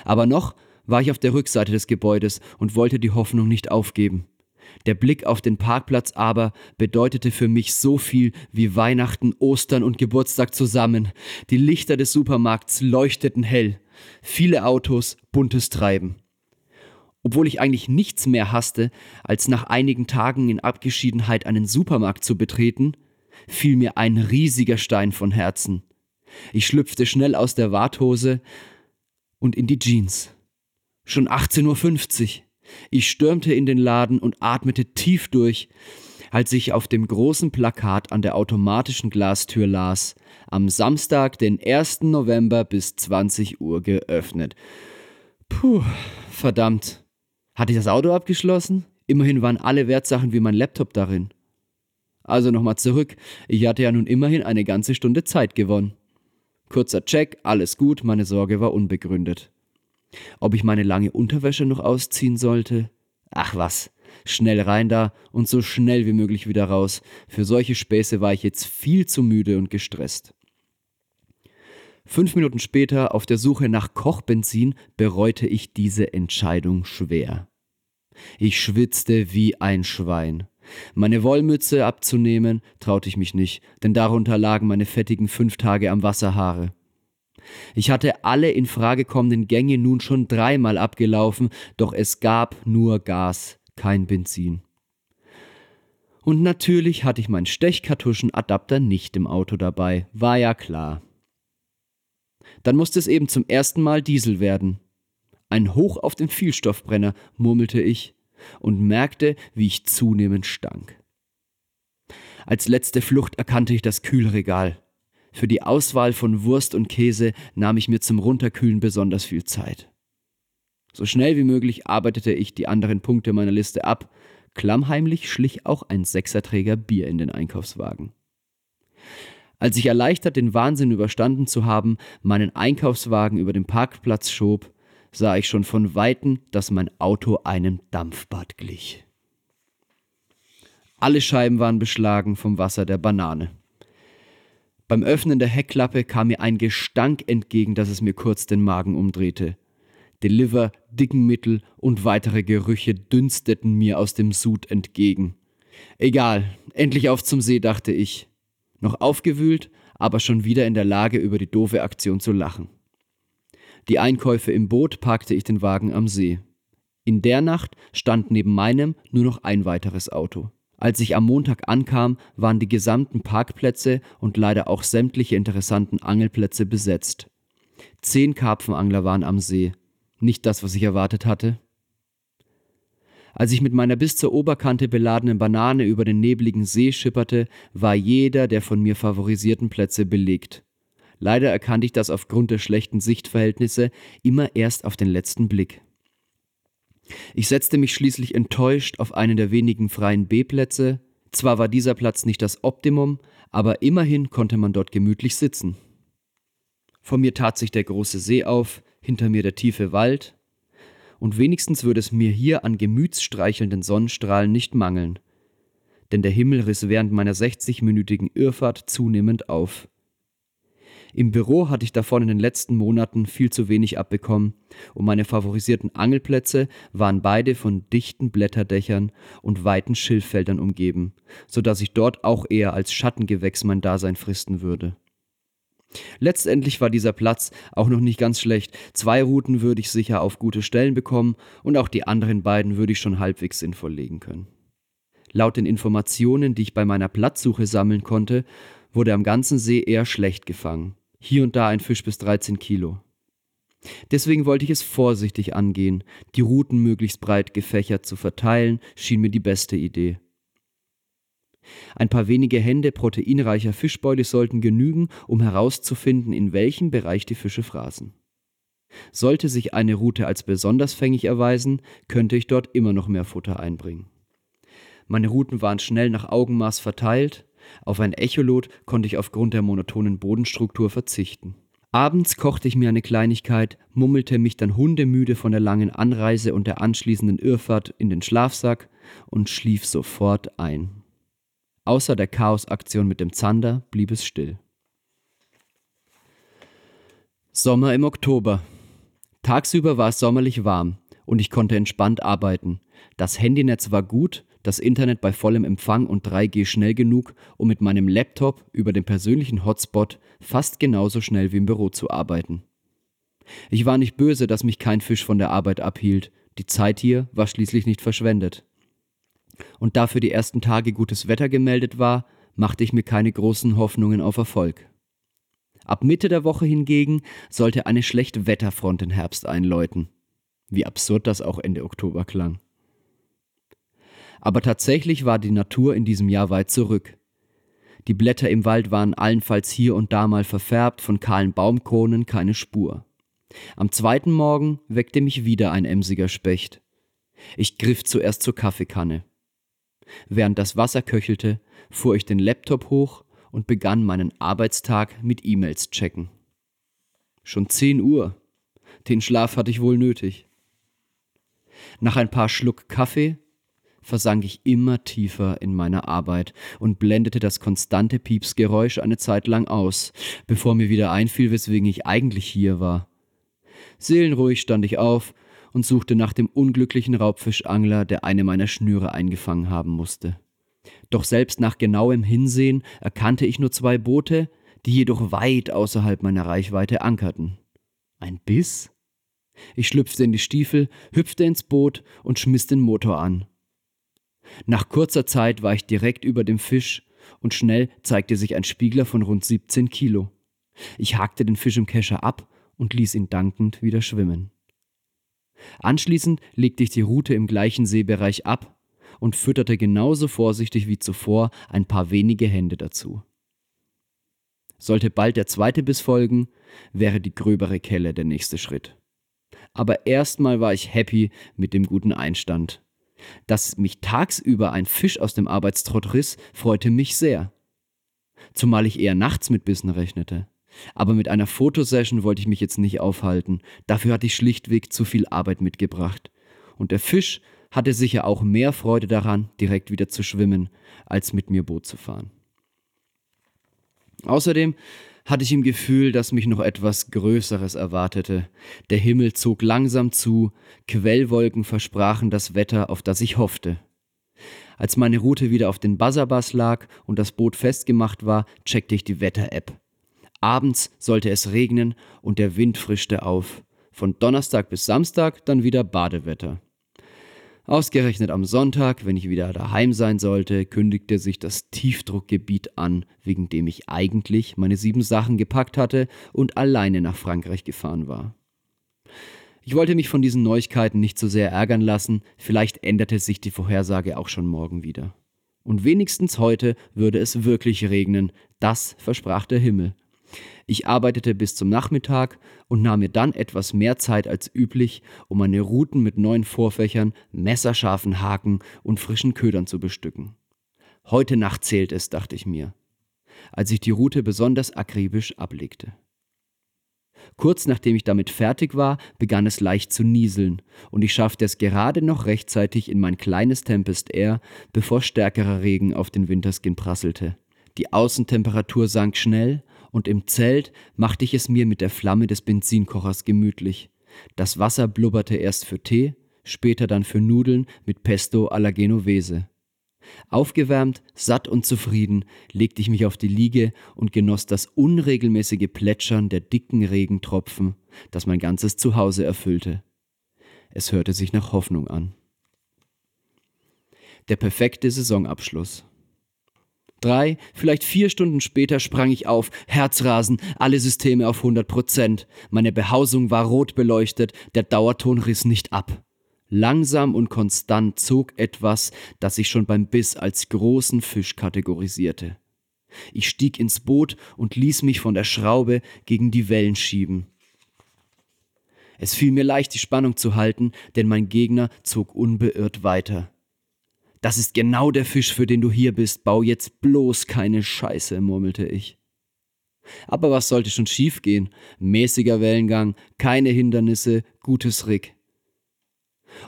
Aber noch war ich auf der Rückseite des Gebäudes und wollte die Hoffnung nicht aufgeben. Der Blick auf den Parkplatz aber bedeutete für mich so viel wie Weihnachten, Ostern und Geburtstag zusammen. Die Lichter des Supermarkts leuchteten hell. Viele Autos, buntes Treiben. Obwohl ich eigentlich nichts mehr hasste, als nach einigen Tagen in Abgeschiedenheit einen Supermarkt zu betreten, fiel mir ein riesiger Stein von Herzen. Ich schlüpfte schnell aus der Warthose und in die Jeans. Schon 18.50 Uhr. Ich stürmte in den Laden und atmete tief durch, als ich auf dem großen Plakat an der automatischen Glastür las, am Samstag, den 1. November bis 20 Uhr geöffnet. Puh, verdammt. Hatte ich das Auto abgeschlossen? Immerhin waren alle Wertsachen wie mein Laptop darin. Also nochmal zurück. Ich hatte ja nun immerhin eine ganze Stunde Zeit gewonnen. Kurzer Check, alles gut, meine Sorge war unbegründet. Ob ich meine lange Unterwäsche noch ausziehen sollte? Ach was, schnell rein da und so schnell wie möglich wieder raus. Für solche Späße war ich jetzt viel zu müde und gestresst. Fünf Minuten später, auf der Suche nach Kochbenzin, bereute ich diese Entscheidung schwer. Ich schwitzte wie ein Schwein. Meine Wollmütze abzunehmen, traute ich mich nicht, denn darunter lagen meine fettigen fünf Tage am Wasserhaare. Ich hatte alle in Frage kommenden Gänge nun schon dreimal abgelaufen, doch es gab nur Gas, kein Benzin. Und natürlich hatte ich meinen Stechkartuschenadapter nicht im Auto dabei, war ja klar. Dann musste es eben zum ersten Mal Diesel werden. Ein Hoch auf den Vielstoffbrenner, murmelte ich und merkte, wie ich zunehmend stank. Als letzte Flucht erkannte ich das Kühlregal. Für die Auswahl von Wurst und Käse nahm ich mir zum Runterkühlen besonders viel Zeit. So schnell wie möglich arbeitete ich die anderen Punkte meiner Liste ab. Klammheimlich schlich auch ein Sechserträger Bier in den Einkaufswagen. Als ich erleichtert den Wahnsinn überstanden zu haben, meinen Einkaufswagen über den Parkplatz schob, sah ich schon von weitem, dass mein Auto einem Dampfbad glich. Alle Scheiben waren beschlagen vom Wasser der Banane. Beim Öffnen der Heckklappe kam mir ein Gestank entgegen, dass es mir kurz den Magen umdrehte. Deliver, Dickenmittel und weitere Gerüche dünsteten mir aus dem Sud entgegen. Egal, endlich auf zum See, dachte ich. Noch aufgewühlt, aber schon wieder in der Lage, über die doofe Aktion zu lachen. Die Einkäufe im Boot parkte ich den Wagen am See. In der Nacht stand neben meinem nur noch ein weiteres Auto. Als ich am Montag ankam, waren die gesamten Parkplätze und leider auch sämtliche interessanten Angelplätze besetzt. Zehn Karpfenangler waren am See. Nicht das, was ich erwartet hatte. Als ich mit meiner bis zur Oberkante beladenen Banane über den nebligen See schipperte, war jeder der von mir favorisierten Plätze belegt. Leider erkannte ich das aufgrund der schlechten Sichtverhältnisse immer erst auf den letzten Blick. Ich setzte mich schließlich enttäuscht auf einen der wenigen freien B-Plätze. Zwar war dieser Platz nicht das Optimum, aber immerhin konnte man dort gemütlich sitzen. Vor mir tat sich der große See auf, hinter mir der tiefe Wald, und wenigstens würde es mir hier an gemütsstreichelnden Sonnenstrahlen nicht mangeln. Denn der Himmel riss während meiner 60-minütigen Irrfahrt zunehmend auf. Im Büro hatte ich davon in den letzten Monaten viel zu wenig abbekommen, und meine favorisierten Angelplätze waren beide von dichten Blätterdächern und weiten Schilffeldern umgeben, so dass ich dort auch eher als Schattengewächs mein Dasein fristen würde. Letztendlich war dieser Platz auch noch nicht ganz schlecht. Zwei Routen würde ich sicher auf gute Stellen bekommen und auch die anderen beiden würde ich schon halbwegs sinnvoll legen können. Laut den Informationen, die ich bei meiner Platzsuche sammeln konnte, wurde am ganzen See eher schlecht gefangen hier und da ein Fisch bis 13 Kilo. Deswegen wollte ich es vorsichtig angehen, die Routen möglichst breit gefächert zu verteilen, schien mir die beste Idee. Ein paar wenige Hände proteinreicher Fischbeute sollten genügen, um herauszufinden, in welchem Bereich die Fische fraßen. Sollte sich eine Route als besonders fängig erweisen, könnte ich dort immer noch mehr Futter einbringen. Meine Routen waren schnell nach Augenmaß verteilt, auf ein Echolot konnte ich aufgrund der monotonen Bodenstruktur verzichten. Abends kochte ich mir eine Kleinigkeit, mummelte mich dann hundemüde von der langen Anreise und der anschließenden Irrfahrt in den Schlafsack und schlief sofort ein. Außer der Chaosaktion mit dem Zander blieb es still. Sommer im Oktober. Tagsüber war es sommerlich warm und ich konnte entspannt arbeiten. Das Handynetz war gut, das Internet bei vollem Empfang und 3G schnell genug, um mit meinem Laptop über den persönlichen Hotspot fast genauso schnell wie im Büro zu arbeiten. Ich war nicht böse, dass mich kein Fisch von der Arbeit abhielt. Die Zeit hier war schließlich nicht verschwendet. Und da für die ersten Tage gutes Wetter gemeldet war, machte ich mir keine großen Hoffnungen auf Erfolg. Ab Mitte der Woche hingegen sollte eine schlechte Wetterfront den Herbst einläuten. Wie absurd das auch Ende Oktober klang. Aber tatsächlich war die Natur in diesem Jahr weit zurück. Die Blätter im Wald waren allenfalls hier und da mal verfärbt, von kahlen Baumkronen keine Spur. Am zweiten Morgen weckte mich wieder ein emsiger Specht. Ich griff zuerst zur Kaffeekanne. Während das Wasser köchelte, fuhr ich den Laptop hoch und begann meinen Arbeitstag mit E-Mails checken. Schon zehn Uhr. Den Schlaf hatte ich wohl nötig. Nach ein paar Schluck Kaffee versank ich immer tiefer in meiner Arbeit und blendete das konstante Piepsgeräusch eine Zeit lang aus, bevor mir wieder einfiel, weswegen ich eigentlich hier war. Seelenruhig stand ich auf und suchte nach dem unglücklichen Raubfischangler, der eine meiner Schnüre eingefangen haben musste. Doch selbst nach genauem Hinsehen erkannte ich nur zwei Boote, die jedoch weit außerhalb meiner Reichweite ankerten. Ein Biss? Ich schlüpfte in die Stiefel, hüpfte ins Boot und schmiss den Motor an. Nach kurzer Zeit war ich direkt über dem Fisch und schnell zeigte sich ein Spiegler von rund 17 Kilo. Ich hakte den Fisch im Kescher ab und ließ ihn dankend wieder schwimmen. Anschließend legte ich die Rute im gleichen Seebereich ab und fütterte genauso vorsichtig wie zuvor ein paar wenige Hände dazu. Sollte bald der zweite Biss folgen, wäre die gröbere Kelle der nächste Schritt. Aber erstmal war ich happy mit dem guten Einstand dass mich tagsüber ein Fisch aus dem Arbeitstrott riss, freute mich sehr. Zumal ich eher nachts mit Bissen rechnete. Aber mit einer Fotosession wollte ich mich jetzt nicht aufhalten. Dafür hatte ich schlichtweg zu viel Arbeit mitgebracht. Und der Fisch hatte sicher auch mehr Freude daran, direkt wieder zu schwimmen, als mit mir Boot zu fahren. Außerdem hatte ich im Gefühl, dass mich noch etwas Größeres erwartete. Der Himmel zog langsam zu, Quellwolken versprachen das Wetter, auf das ich hoffte. Als meine Route wieder auf den Buzzerbass lag und das Boot festgemacht war, checkte ich die Wetter-App. Abends sollte es regnen und der Wind frischte auf. Von Donnerstag bis Samstag dann wieder Badewetter. Ausgerechnet am Sonntag, wenn ich wieder daheim sein sollte, kündigte sich das Tiefdruckgebiet an, wegen dem ich eigentlich meine sieben Sachen gepackt hatte und alleine nach Frankreich gefahren war. Ich wollte mich von diesen Neuigkeiten nicht so sehr ärgern lassen, vielleicht änderte sich die Vorhersage auch schon morgen wieder. Und wenigstens heute würde es wirklich regnen, das versprach der Himmel. Ich arbeitete bis zum Nachmittag und nahm mir dann etwas mehr Zeit als üblich, um meine Routen mit neuen Vorfächern, messerscharfen Haken und frischen Ködern zu bestücken. Heute Nacht zählt es, dachte ich mir, als ich die Route besonders akribisch ablegte. Kurz nachdem ich damit fertig war, begann es leicht zu nieseln, und ich schaffte es gerade noch rechtzeitig in mein kleines Tempest Air, bevor stärkerer Regen auf den Winterskin prasselte. Die Außentemperatur sank schnell und im Zelt machte ich es mir mit der Flamme des Benzinkochers gemütlich. Das Wasser blubberte erst für Tee, später dann für Nudeln mit Pesto alla Genovese. Aufgewärmt, satt und zufrieden legte ich mich auf die Liege und genoss das unregelmäßige Plätschern der dicken Regentropfen, das mein ganzes Zuhause erfüllte. Es hörte sich nach Hoffnung an. Der perfekte Saisonabschluss. Drei, vielleicht vier Stunden später sprang ich auf, Herzrasen, alle Systeme auf 100 Prozent. Meine Behausung war rot beleuchtet, der Dauerton riss nicht ab. Langsam und konstant zog etwas, das ich schon beim Biss als großen Fisch kategorisierte. Ich stieg ins Boot und ließ mich von der Schraube gegen die Wellen schieben. Es fiel mir leicht, die Spannung zu halten, denn mein Gegner zog unbeirrt weiter. Das ist genau der Fisch, für den du hier bist. Bau jetzt bloß keine Scheiße, murmelte ich. Aber was sollte schon schiefgehen? Mäßiger Wellengang, keine Hindernisse, gutes Rick.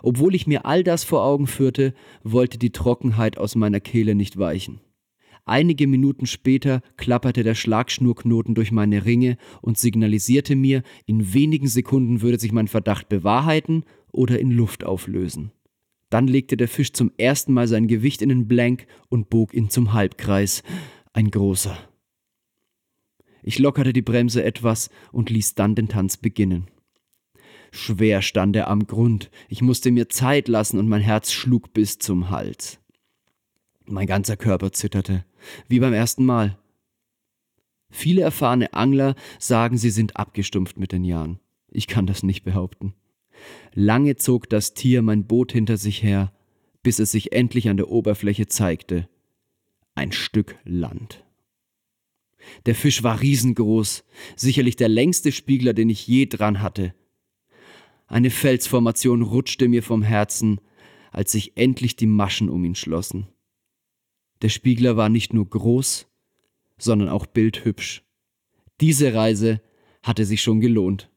Obwohl ich mir all das vor Augen führte, wollte die Trockenheit aus meiner Kehle nicht weichen. Einige Minuten später klapperte der Schlagschnurknoten durch meine Ringe und signalisierte mir, in wenigen Sekunden würde sich mein Verdacht bewahrheiten oder in Luft auflösen. Dann legte der Fisch zum ersten Mal sein Gewicht in den Blank und bog ihn zum Halbkreis. Ein großer. Ich lockerte die Bremse etwas und ließ dann den Tanz beginnen. Schwer stand er am Grund, ich musste mir Zeit lassen und mein Herz schlug bis zum Hals. Mein ganzer Körper zitterte, wie beim ersten Mal. Viele erfahrene Angler sagen, sie sind abgestumpft mit den Jahren. Ich kann das nicht behaupten. Lange zog das Tier mein Boot hinter sich her, bis es sich endlich an der Oberfläche zeigte. Ein Stück Land. Der Fisch war riesengroß, sicherlich der längste Spiegler, den ich je dran hatte. Eine Felsformation rutschte mir vom Herzen, als sich endlich die Maschen um ihn schlossen. Der Spiegler war nicht nur groß, sondern auch bildhübsch. Diese Reise hatte sich schon gelohnt.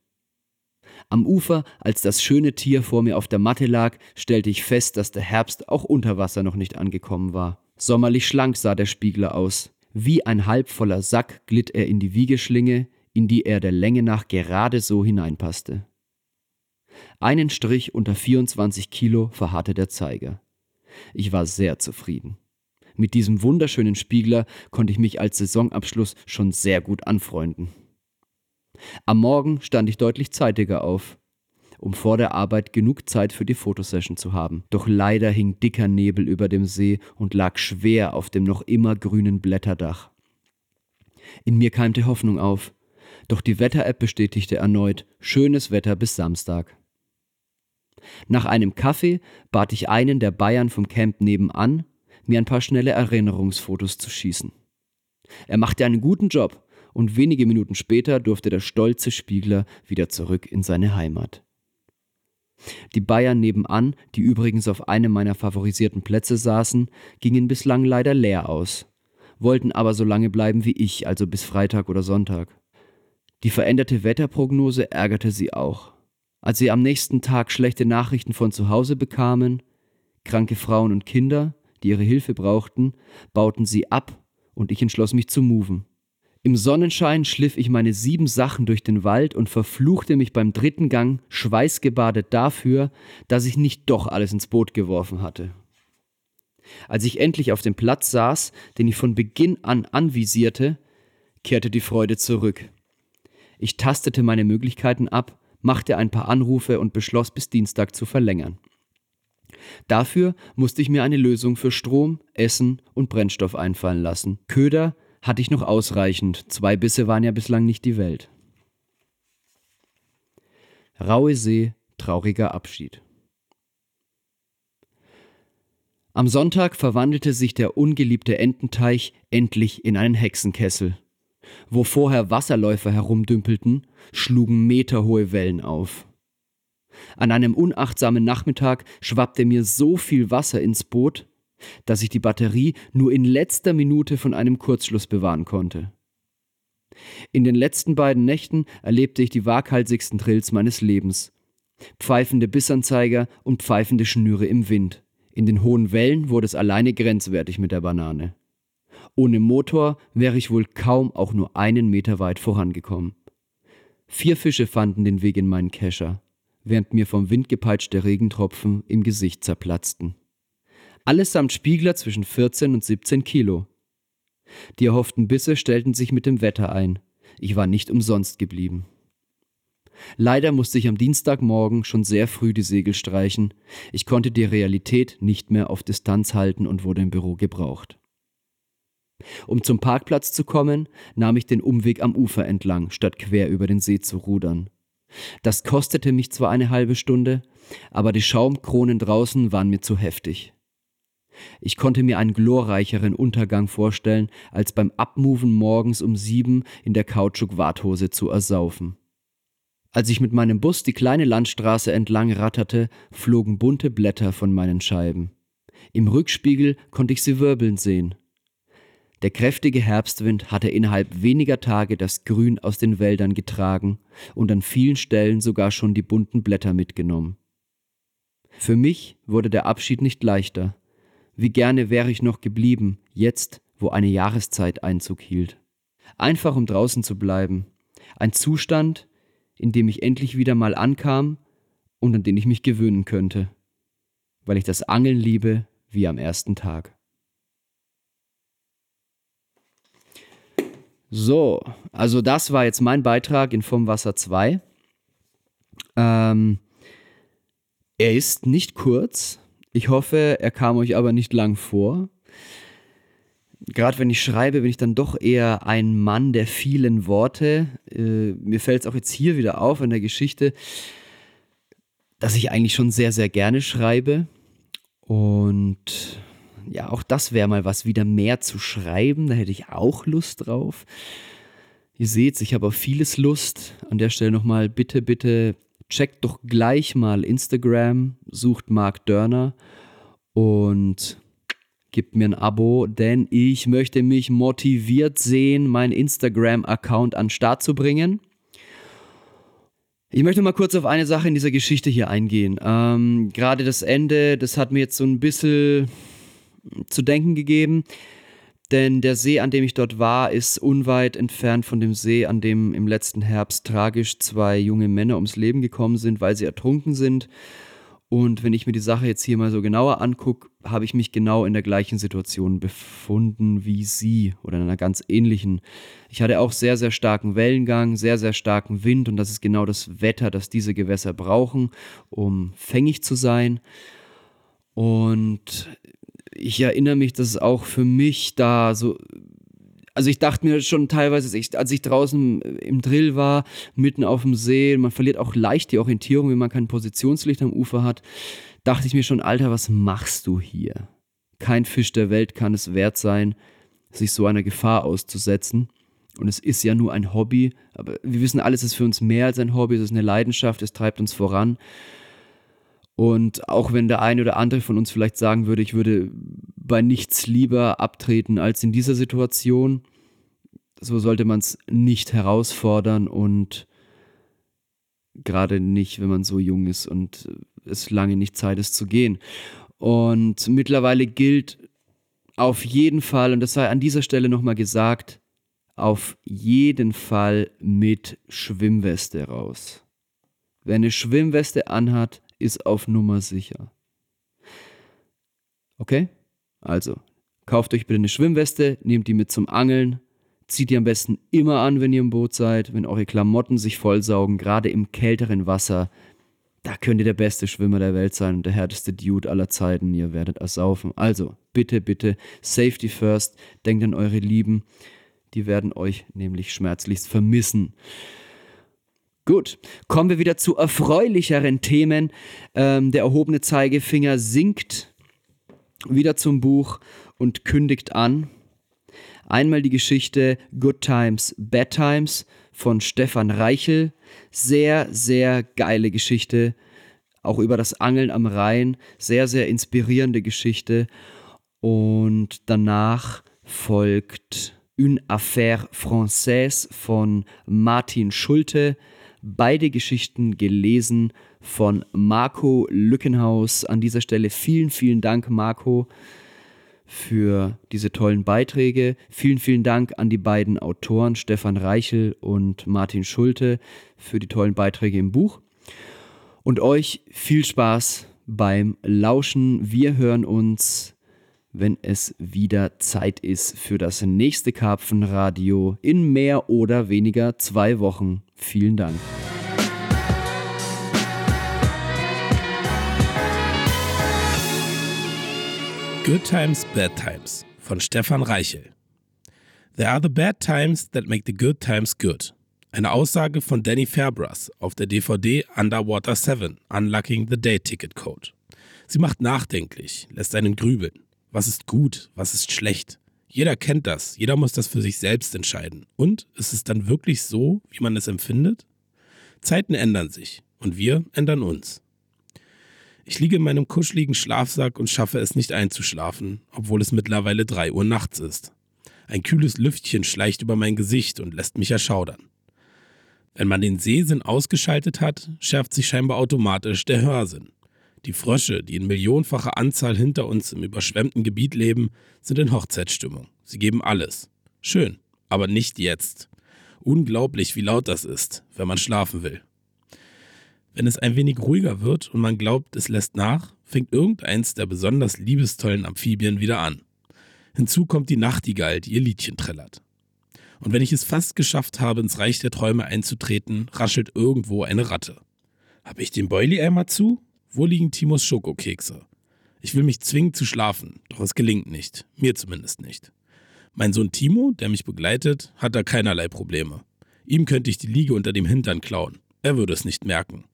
Am Ufer, als das schöne Tier vor mir auf der Matte lag, stellte ich fest, dass der Herbst auch unter Wasser noch nicht angekommen war. Sommerlich schlank sah der Spiegler aus. Wie ein halbvoller Sack glitt er in die Wiegeschlinge, in die er der Länge nach gerade so hineinpasste. Einen Strich unter 24 Kilo verharrte der Zeiger. Ich war sehr zufrieden. Mit diesem wunderschönen Spiegler konnte ich mich als Saisonabschluss schon sehr gut anfreunden. Am Morgen stand ich deutlich zeitiger auf, um vor der Arbeit genug Zeit für die Fotosession zu haben. Doch leider hing dicker Nebel über dem See und lag schwer auf dem noch immer grünen Blätterdach. In mir keimte Hoffnung auf, doch die Wetter-App bestätigte erneut schönes Wetter bis Samstag. Nach einem Kaffee bat ich einen der Bayern vom Camp nebenan, mir ein paar schnelle Erinnerungsfotos zu schießen. Er machte einen guten Job und wenige Minuten später durfte der stolze Spiegler wieder zurück in seine Heimat. Die Bayern nebenan, die übrigens auf einem meiner favorisierten Plätze saßen, gingen bislang leider leer aus, wollten aber so lange bleiben wie ich, also bis Freitag oder Sonntag. Die veränderte Wetterprognose ärgerte sie auch. Als sie am nächsten Tag schlechte Nachrichten von zu Hause bekamen, kranke Frauen und Kinder, die ihre Hilfe brauchten, bauten sie ab und ich entschloss mich zu moven. Im Sonnenschein schliff ich meine sieben Sachen durch den Wald und verfluchte mich beim dritten Gang schweißgebadet dafür, dass ich nicht doch alles ins Boot geworfen hatte. Als ich endlich auf dem Platz saß, den ich von Beginn an anvisierte, kehrte die Freude zurück. Ich tastete meine Möglichkeiten ab machte ein paar Anrufe und beschloss, bis Dienstag zu verlängern. Dafür musste ich mir eine Lösung für Strom, Essen und Brennstoff einfallen lassen. Köder hatte ich noch ausreichend, zwei Bisse waren ja bislang nicht die Welt. Raue See, trauriger Abschied. Am Sonntag verwandelte sich der ungeliebte Ententeich endlich in einen Hexenkessel. Wo vorher Wasserläufer herumdümpelten, schlugen meterhohe Wellen auf. An einem unachtsamen Nachmittag schwappte mir so viel Wasser ins Boot, dass ich die Batterie nur in letzter Minute von einem Kurzschluss bewahren konnte. In den letzten beiden Nächten erlebte ich die waghalsigsten Drills meines Lebens. Pfeifende Bissanzeiger und pfeifende Schnüre im Wind. In den hohen Wellen wurde es alleine grenzwertig mit der Banane. Ohne Motor wäre ich wohl kaum auch nur einen Meter weit vorangekommen. Vier Fische fanden den Weg in meinen Kescher, während mir vom Wind gepeitschte Regentropfen im Gesicht zerplatzten. Allesamt Spiegler zwischen 14 und 17 Kilo. Die erhofften Bisse stellten sich mit dem Wetter ein. Ich war nicht umsonst geblieben. Leider musste ich am Dienstagmorgen schon sehr früh die Segel streichen. Ich konnte die Realität nicht mehr auf Distanz halten und wurde im Büro gebraucht. Um zum Parkplatz zu kommen, nahm ich den Umweg am Ufer entlang, statt quer über den See zu rudern. Das kostete mich zwar eine halbe Stunde, aber die Schaumkronen draußen waren mir zu heftig. Ich konnte mir einen glorreicheren Untergang vorstellen, als beim Abmoven morgens um sieben in der Kautschuk-Warthose zu ersaufen. Als ich mit meinem Bus die kleine Landstraße entlang ratterte, flogen bunte Blätter von meinen Scheiben. Im Rückspiegel konnte ich sie wirbeln sehen. Der kräftige Herbstwind hatte innerhalb weniger Tage das Grün aus den Wäldern getragen und an vielen Stellen sogar schon die bunten Blätter mitgenommen. Für mich wurde der Abschied nicht leichter. Wie gerne wäre ich noch geblieben, jetzt, wo eine Jahreszeit Einzug hielt. Einfach um draußen zu bleiben. Ein Zustand, in dem ich endlich wieder mal ankam und an den ich mich gewöhnen könnte. Weil ich das Angeln liebe wie am ersten Tag. So, also das war jetzt mein Beitrag in Vom Wasser 2. Ähm, er ist nicht kurz. Ich hoffe, er kam euch aber nicht lang vor. Gerade wenn ich schreibe, bin ich dann doch eher ein Mann der vielen Worte. Äh, mir fällt es auch jetzt hier wieder auf in der Geschichte, dass ich eigentlich schon sehr, sehr gerne schreibe. Und ja, auch das wäre mal was, wieder mehr zu schreiben. Da hätte ich auch Lust drauf. Ihr seht, ich habe auf vieles Lust. An der Stelle nochmal bitte, bitte checkt doch gleich mal Instagram, sucht Mark Dörner und gebt mir ein Abo, denn ich möchte mich motiviert sehen, meinen Instagram-Account an den Start zu bringen. Ich möchte mal kurz auf eine Sache in dieser Geschichte hier eingehen. Ähm, Gerade das Ende, das hat mir jetzt so ein bisschen zu denken gegeben, denn der See, an dem ich dort war, ist unweit entfernt von dem See, an dem im letzten Herbst tragisch zwei junge Männer ums Leben gekommen sind, weil sie ertrunken sind. Und wenn ich mir die Sache jetzt hier mal so genauer angucke, habe ich mich genau in der gleichen Situation befunden wie sie oder in einer ganz ähnlichen. Ich hatte auch sehr, sehr starken Wellengang, sehr, sehr starken Wind und das ist genau das Wetter, das diese Gewässer brauchen, um fängig zu sein. Und ich erinnere mich, dass es auch für mich da so also ich dachte mir schon teilweise, als ich draußen im Drill war, mitten auf dem See, man verliert auch leicht die Orientierung, wenn man kein Positionslicht am Ufer hat, dachte ich mir schon, Alter, was machst du hier? Kein Fisch der Welt kann es wert sein, sich so einer Gefahr auszusetzen. Und es ist ja nur ein Hobby, aber wir wissen alles ist für uns mehr als ein Hobby, es ist eine Leidenschaft, es treibt uns voran. Und auch wenn der eine oder andere von uns vielleicht sagen würde, ich würde bei nichts lieber abtreten als in dieser Situation, so sollte man es nicht herausfordern und gerade nicht, wenn man so jung ist und es lange nicht Zeit ist zu gehen. Und mittlerweile gilt auf jeden Fall, und das sei an dieser Stelle nochmal gesagt, auf jeden Fall mit Schwimmweste raus. Wer eine Schwimmweste anhat, ist auf Nummer sicher. Okay? Also, kauft euch bitte eine Schwimmweste, nehmt die mit zum Angeln, zieht die am besten immer an, wenn ihr im Boot seid, wenn eure Klamotten sich vollsaugen, gerade im kälteren Wasser. Da könnt ihr der beste Schwimmer der Welt sein und der härteste Dude aller Zeiten. Ihr werdet ersaufen. Also, bitte, bitte, Safety first. Denkt an eure Lieben. Die werden euch nämlich schmerzlichst vermissen. Gut, kommen wir wieder zu erfreulicheren Themen. Ähm, der erhobene Zeigefinger sinkt wieder zum Buch und kündigt an. Einmal die Geschichte Good Times, Bad Times von Stefan Reichel. Sehr, sehr geile Geschichte. Auch über das Angeln am Rhein. Sehr, sehr inspirierende Geschichte. Und danach folgt Une Affaire Française von Martin Schulte. Beide Geschichten gelesen von Marco Lückenhaus. An dieser Stelle vielen, vielen Dank, Marco, für diese tollen Beiträge. Vielen, vielen Dank an die beiden Autoren, Stefan Reichel und Martin Schulte, für die tollen Beiträge im Buch. Und euch viel Spaß beim Lauschen. Wir hören uns wenn es wieder Zeit ist für das nächste Karpfenradio in mehr oder weniger zwei Wochen. Vielen Dank. Good Times, Bad Times von Stefan Reichel. There are the bad times that make the good times good. Eine Aussage von Danny Fairbrass auf der DVD Underwater 7, Unlocking the Day Ticket Code. Sie macht nachdenklich, lässt einen grübeln. Was ist gut, was ist schlecht? Jeder kennt das, jeder muss das für sich selbst entscheiden. Und ist es dann wirklich so, wie man es empfindet? Zeiten ändern sich und wir ändern uns. Ich liege in meinem kuscheligen Schlafsack und schaffe es nicht einzuschlafen, obwohl es mittlerweile drei Uhr nachts ist. Ein kühles Lüftchen schleicht über mein Gesicht und lässt mich erschaudern. Wenn man den Sehsinn ausgeschaltet hat, schärft sich scheinbar automatisch der Hörsinn. Die Frösche, die in millionenfacher Anzahl hinter uns im überschwemmten Gebiet leben, sind in Hochzeitsstimmung. Sie geben alles. Schön, aber nicht jetzt. Unglaublich, wie laut das ist, wenn man schlafen will. Wenn es ein wenig ruhiger wird und man glaubt, es lässt nach, fängt irgendeins der besonders liebestollen Amphibien wieder an. Hinzu kommt die Nachtigall, die ihr Liedchen trällert. Und wenn ich es fast geschafft habe, ins Reich der Träume einzutreten, raschelt irgendwo eine Ratte. Habe ich den Boilie-Eimer zu? Wo liegen Timos Schokokekse? Ich will mich zwingen zu schlafen, doch es gelingt nicht. Mir zumindest nicht. Mein Sohn Timo, der mich begleitet, hat da keinerlei Probleme. Ihm könnte ich die Liege unter dem Hintern klauen. Er würde es nicht merken.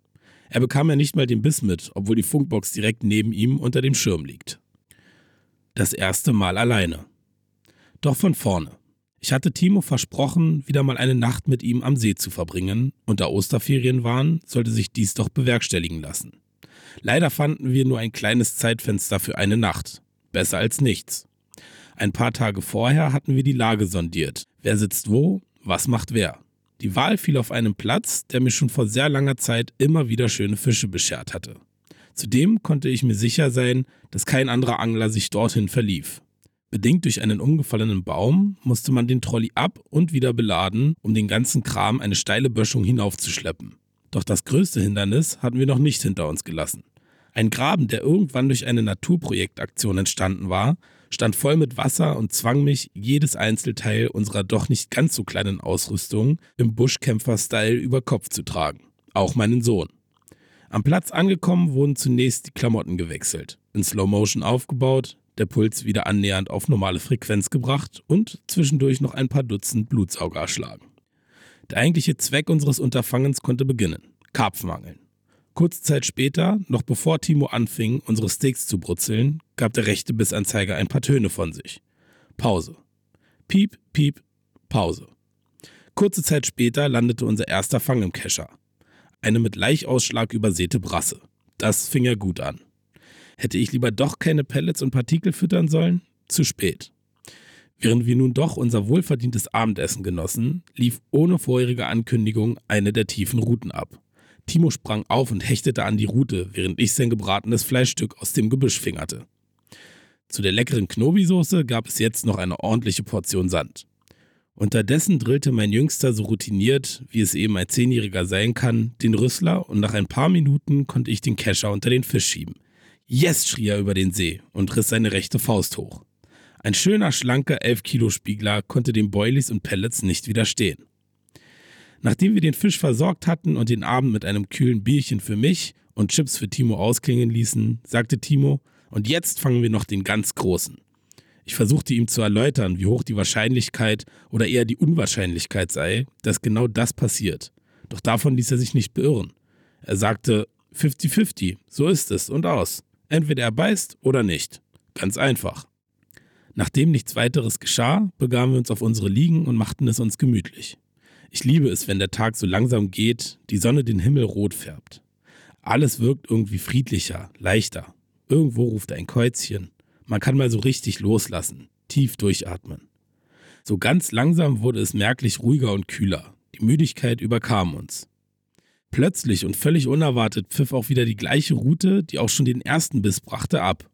Er bekam ja nicht mal den Biss mit, obwohl die Funkbox direkt neben ihm unter dem Schirm liegt. Das erste Mal alleine. Doch von vorne. Ich hatte Timo versprochen, wieder mal eine Nacht mit ihm am See zu verbringen, und da Osterferien waren, sollte sich dies doch bewerkstelligen lassen. Leider fanden wir nur ein kleines Zeitfenster für eine Nacht. Besser als nichts. Ein paar Tage vorher hatten wir die Lage sondiert. Wer sitzt wo, was macht wer. Die Wahl fiel auf einen Platz, der mir schon vor sehr langer Zeit immer wieder schöne Fische beschert hatte. Zudem konnte ich mir sicher sein, dass kein anderer Angler sich dorthin verlief. Bedingt durch einen umgefallenen Baum musste man den Trolley ab und wieder beladen, um den ganzen Kram eine steile Böschung hinaufzuschleppen. Doch das größte Hindernis hatten wir noch nicht hinter uns gelassen. Ein Graben, der irgendwann durch eine Naturprojektaktion entstanden war, stand voll mit Wasser und zwang mich, jedes Einzelteil unserer doch nicht ganz so kleinen Ausrüstung im Buschkämpfer-Style über Kopf zu tragen. Auch meinen Sohn. Am Platz angekommen wurden zunächst die Klamotten gewechselt, in Slow Motion aufgebaut, der Puls wieder annähernd auf normale Frequenz gebracht und zwischendurch noch ein paar Dutzend Blutsauger erschlagen. Der eigentliche Zweck unseres Unterfangens konnte beginnen: Karpfenangeln. Kurze Zeit später, noch bevor Timo anfing, unsere Steaks zu brutzeln, gab der rechte Bissanzeiger ein paar Töne von sich. Pause. Piep, piep, Pause. Kurze Zeit später landete unser erster Fang im Kescher. Eine mit Laichausschlag übersäte Brasse. Das fing ja gut an. Hätte ich lieber doch keine Pellets und Partikel füttern sollen? Zu spät. Während wir nun doch unser wohlverdientes Abendessen genossen, lief ohne vorherige Ankündigung eine der tiefen Routen ab. Timo sprang auf und hechtete an die Rute, während ich sein gebratenes Fleischstück aus dem Gebüsch fingerte. Zu der leckeren Knobi-Soße gab es jetzt noch eine ordentliche Portion Sand. Unterdessen drillte mein Jüngster so routiniert, wie es eben ein Zehnjähriger sein kann, den Rüssler und nach ein paar Minuten konnte ich den Kescher unter den Fisch schieben. Yes, schrie er über den See und riss seine rechte Faust hoch. Ein schöner, schlanker 11-Kilo-Spiegler konnte den Boilies und Pellets nicht widerstehen. Nachdem wir den Fisch versorgt hatten und den Abend mit einem kühlen Bierchen für mich und Chips für Timo ausklingen ließen, sagte Timo, und jetzt fangen wir noch den ganz Großen. Ich versuchte ihm zu erläutern, wie hoch die Wahrscheinlichkeit oder eher die Unwahrscheinlichkeit sei, dass genau das passiert. Doch davon ließ er sich nicht beirren. Er sagte 50-50, so ist es und aus. Entweder er beißt oder nicht. Ganz einfach. Nachdem nichts weiteres geschah, begaben wir uns auf unsere Liegen und machten es uns gemütlich. Ich liebe es, wenn der Tag so langsam geht, die Sonne den Himmel rot färbt. Alles wirkt irgendwie friedlicher, leichter. Irgendwo ruft ein Käuzchen. Man kann mal so richtig loslassen, tief durchatmen. So ganz langsam wurde es merklich ruhiger und kühler. Die Müdigkeit überkam uns. Plötzlich und völlig unerwartet pfiff auch wieder die gleiche Route, die auch schon den ersten Biss brachte, ab.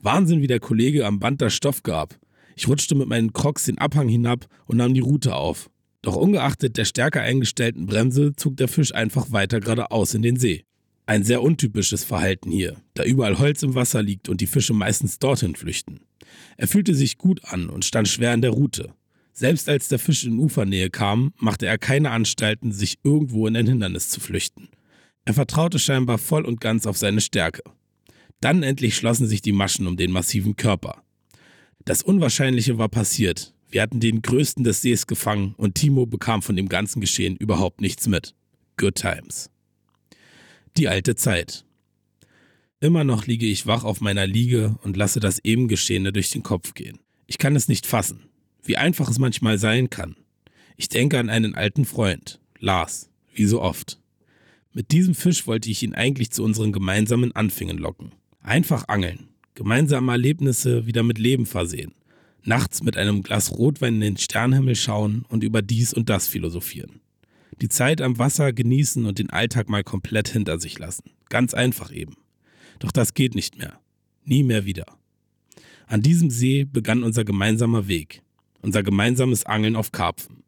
Wahnsinn, wie der Kollege am Band das Stoff gab. Ich rutschte mit meinen Crocs den Abhang hinab und nahm die Route auf. Doch ungeachtet der stärker eingestellten Bremse zog der Fisch einfach weiter geradeaus in den See. Ein sehr untypisches Verhalten hier, da überall Holz im Wasser liegt und die Fische meistens dorthin flüchten. Er fühlte sich gut an und stand schwer in der Route. Selbst als der Fisch in Ufernähe kam, machte er keine Anstalten, sich irgendwo in ein Hindernis zu flüchten. Er vertraute scheinbar voll und ganz auf seine Stärke. Dann endlich schlossen sich die Maschen um den massiven Körper. Das Unwahrscheinliche war passiert. Wir hatten den größten des Sees gefangen und Timo bekam von dem ganzen Geschehen überhaupt nichts mit. Good times. Die alte Zeit. Immer noch liege ich wach auf meiner Liege und lasse das eben Geschehene durch den Kopf gehen. Ich kann es nicht fassen, wie einfach es manchmal sein kann. Ich denke an einen alten Freund, Lars, wie so oft. Mit diesem Fisch wollte ich ihn eigentlich zu unseren gemeinsamen Anfängen locken. Einfach angeln, gemeinsame Erlebnisse wieder mit Leben versehen nachts mit einem Glas Rotwein in den Sternenhimmel schauen und über dies und das philosophieren. Die Zeit am Wasser genießen und den Alltag mal komplett hinter sich lassen. Ganz einfach eben. Doch das geht nicht mehr. Nie mehr wieder. An diesem See begann unser gemeinsamer Weg, unser gemeinsames Angeln auf Karpfen.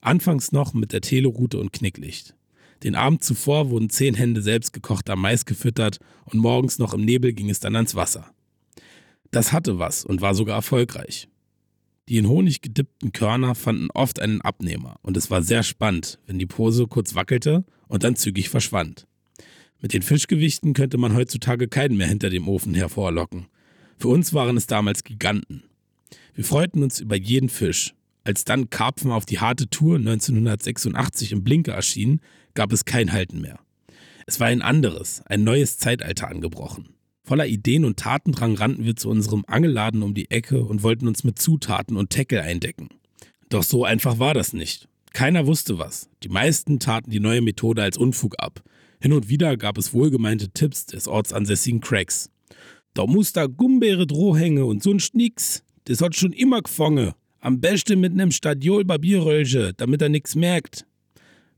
Anfangs noch mit der Telerute und Knicklicht. Den Abend zuvor wurden zehn Hände selbstgekochter Mais gefüttert und morgens noch im Nebel ging es dann ans Wasser. Das hatte was und war sogar erfolgreich. Die in Honig gedippten Körner fanden oft einen Abnehmer und es war sehr spannend, wenn die Pose kurz wackelte und dann zügig verschwand. Mit den Fischgewichten könnte man heutzutage keinen mehr hinter dem Ofen hervorlocken. Für uns waren es damals Giganten. Wir freuten uns über jeden Fisch. Als dann Karpfen auf die harte Tour 1986 im Blinker erschienen, gab es kein Halten mehr. Es war ein anderes, ein neues Zeitalter angebrochen. Voller Ideen und Tatendrang rannten wir zu unserem Angelladen um die Ecke und wollten uns mit Zutaten und Tackle eindecken. Doch so einfach war das nicht. Keiner wusste was. Die meisten taten die neue Methode als Unfug ab. Hin und wieder gab es wohlgemeinte Tipps des ortsansässigen Cracks. Da muss da Gumbeere Drohhänge und sonst nix. Das hat schon immer gefangen. Am besten mit nem Stadiol Barbierrölche, damit er nix merkt.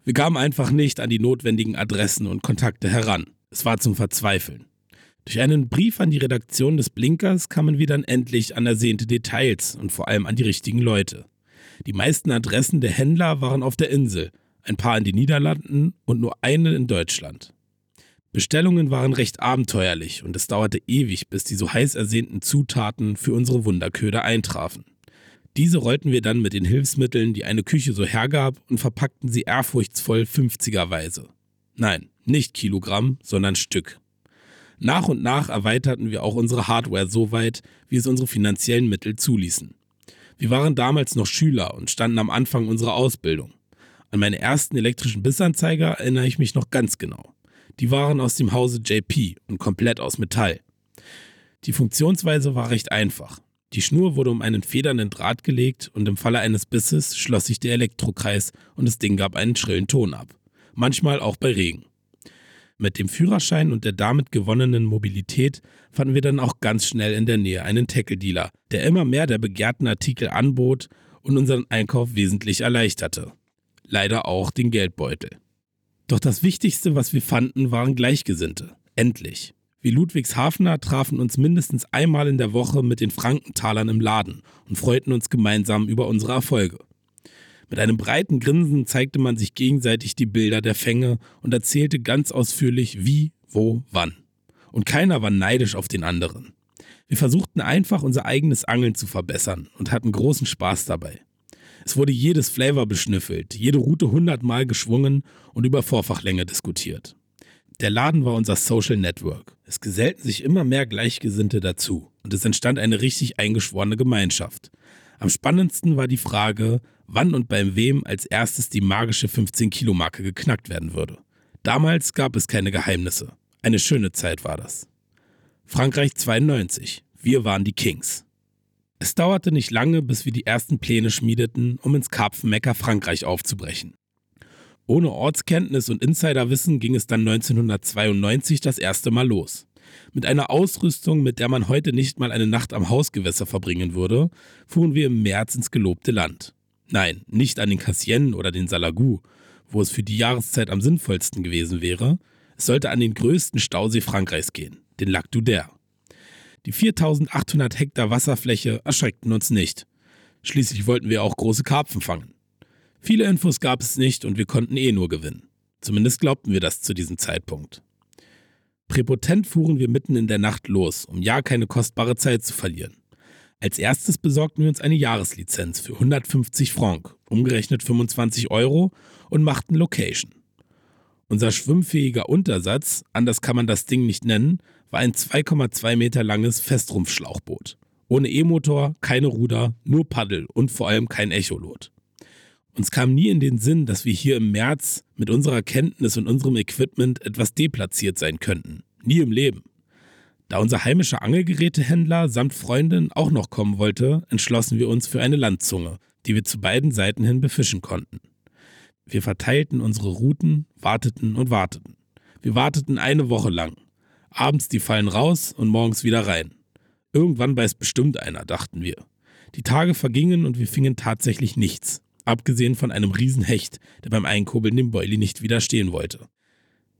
Wir kamen einfach nicht an die notwendigen Adressen und Kontakte heran. Es war zum Verzweifeln. Durch einen Brief an die Redaktion des Blinkers kamen wir dann endlich an ersehnte Details und vor allem an die richtigen Leute. Die meisten Adressen der Händler waren auf der Insel, ein paar in den Niederlanden und nur eine in Deutschland. Bestellungen waren recht abenteuerlich und es dauerte ewig, bis die so heiß ersehnten Zutaten für unsere Wunderköder eintrafen. Diese rollten wir dann mit den Hilfsmitteln, die eine Küche so hergab, und verpackten sie ehrfurchtsvoll 50er-weise. Nein, nicht Kilogramm, sondern Stück. Nach und nach erweiterten wir auch unsere Hardware so weit, wie es unsere finanziellen Mittel zuließen. Wir waren damals noch Schüler und standen am Anfang unserer Ausbildung. An meine ersten elektrischen Bissanzeiger erinnere ich mich noch ganz genau. Die waren aus dem Hause JP und komplett aus Metall. Die Funktionsweise war recht einfach. Die Schnur wurde um einen federnden Draht gelegt und im Falle eines Bisses schloss sich der Elektrokreis und das Ding gab einen schrillen Ton ab. Manchmal auch bei Regen. Mit dem Führerschein und der damit gewonnenen Mobilität fanden wir dann auch ganz schnell in der Nähe einen Tackle-Dealer, der immer mehr der begehrten Artikel anbot und unseren Einkauf wesentlich erleichterte. Leider auch den Geldbeutel. Doch das Wichtigste, was wir fanden, waren Gleichgesinnte. Endlich. Wir Ludwigshafener trafen uns mindestens einmal in der Woche mit den Frankentalern im Laden und freuten uns gemeinsam über unsere Erfolge. Mit einem breiten Grinsen zeigte man sich gegenseitig die Bilder der Fänge und erzählte ganz ausführlich wie, wo, wann. Und keiner war neidisch auf den anderen. Wir versuchten einfach unser eigenes Angeln zu verbessern und hatten großen Spaß dabei. Es wurde jedes Flavor beschnüffelt, jede Route hundertmal geschwungen und über Vorfachlänge diskutiert. Der Laden war unser Social Network. Es gesellten sich immer mehr Gleichgesinnte dazu und es entstand eine richtig eingeschworene Gemeinschaft. Am spannendsten war die Frage, wann und beim wem als erstes die magische 15-Kilo-Marke geknackt werden würde. Damals gab es keine Geheimnisse. Eine schöne Zeit war das. Frankreich 92. Wir waren die Kings. Es dauerte nicht lange, bis wir die ersten Pläne schmiedeten, um ins Karpfenmecker Frankreich aufzubrechen. Ohne Ortskenntnis und Insiderwissen ging es dann 1992 das erste Mal los. Mit einer Ausrüstung, mit der man heute nicht mal eine Nacht am Hausgewässer verbringen würde, fuhren wir im März ins gelobte Land. Nein, nicht an den Cassien oder den Salagu, wo es für die Jahreszeit am sinnvollsten gewesen wäre. Es sollte an den größten Stausee Frankreichs gehen, den Lac d'Uder. Die 4800 Hektar Wasserfläche erschreckten uns nicht. Schließlich wollten wir auch große Karpfen fangen. Viele Infos gab es nicht und wir konnten eh nur gewinnen. Zumindest glaubten wir das zu diesem Zeitpunkt. Präpotent fuhren wir mitten in der Nacht los, um ja keine kostbare Zeit zu verlieren. Als erstes besorgten wir uns eine Jahreslizenz für 150 Franc, umgerechnet 25 Euro, und machten Location. Unser schwimmfähiger Untersatz, anders kann man das Ding nicht nennen, war ein 2,2 Meter langes Festrumpfschlauchboot. Ohne E-Motor, keine Ruder, nur Paddel und vor allem kein Echolot. Uns kam nie in den Sinn, dass wir hier im März mit unserer Kenntnis und unserem Equipment etwas deplatziert sein könnten. Nie im Leben. Da unser heimischer Angelgerätehändler samt Freundin auch noch kommen wollte, entschlossen wir uns für eine Landzunge, die wir zu beiden Seiten hin befischen konnten. Wir verteilten unsere Routen, warteten und warteten. Wir warteten eine Woche lang. Abends die Fallen raus und morgens wieder rein. Irgendwann beißt bestimmt einer, dachten wir. Die Tage vergingen und wir fingen tatsächlich nichts abgesehen von einem Riesenhecht, der beim Einkurbeln dem Boilie nicht widerstehen wollte.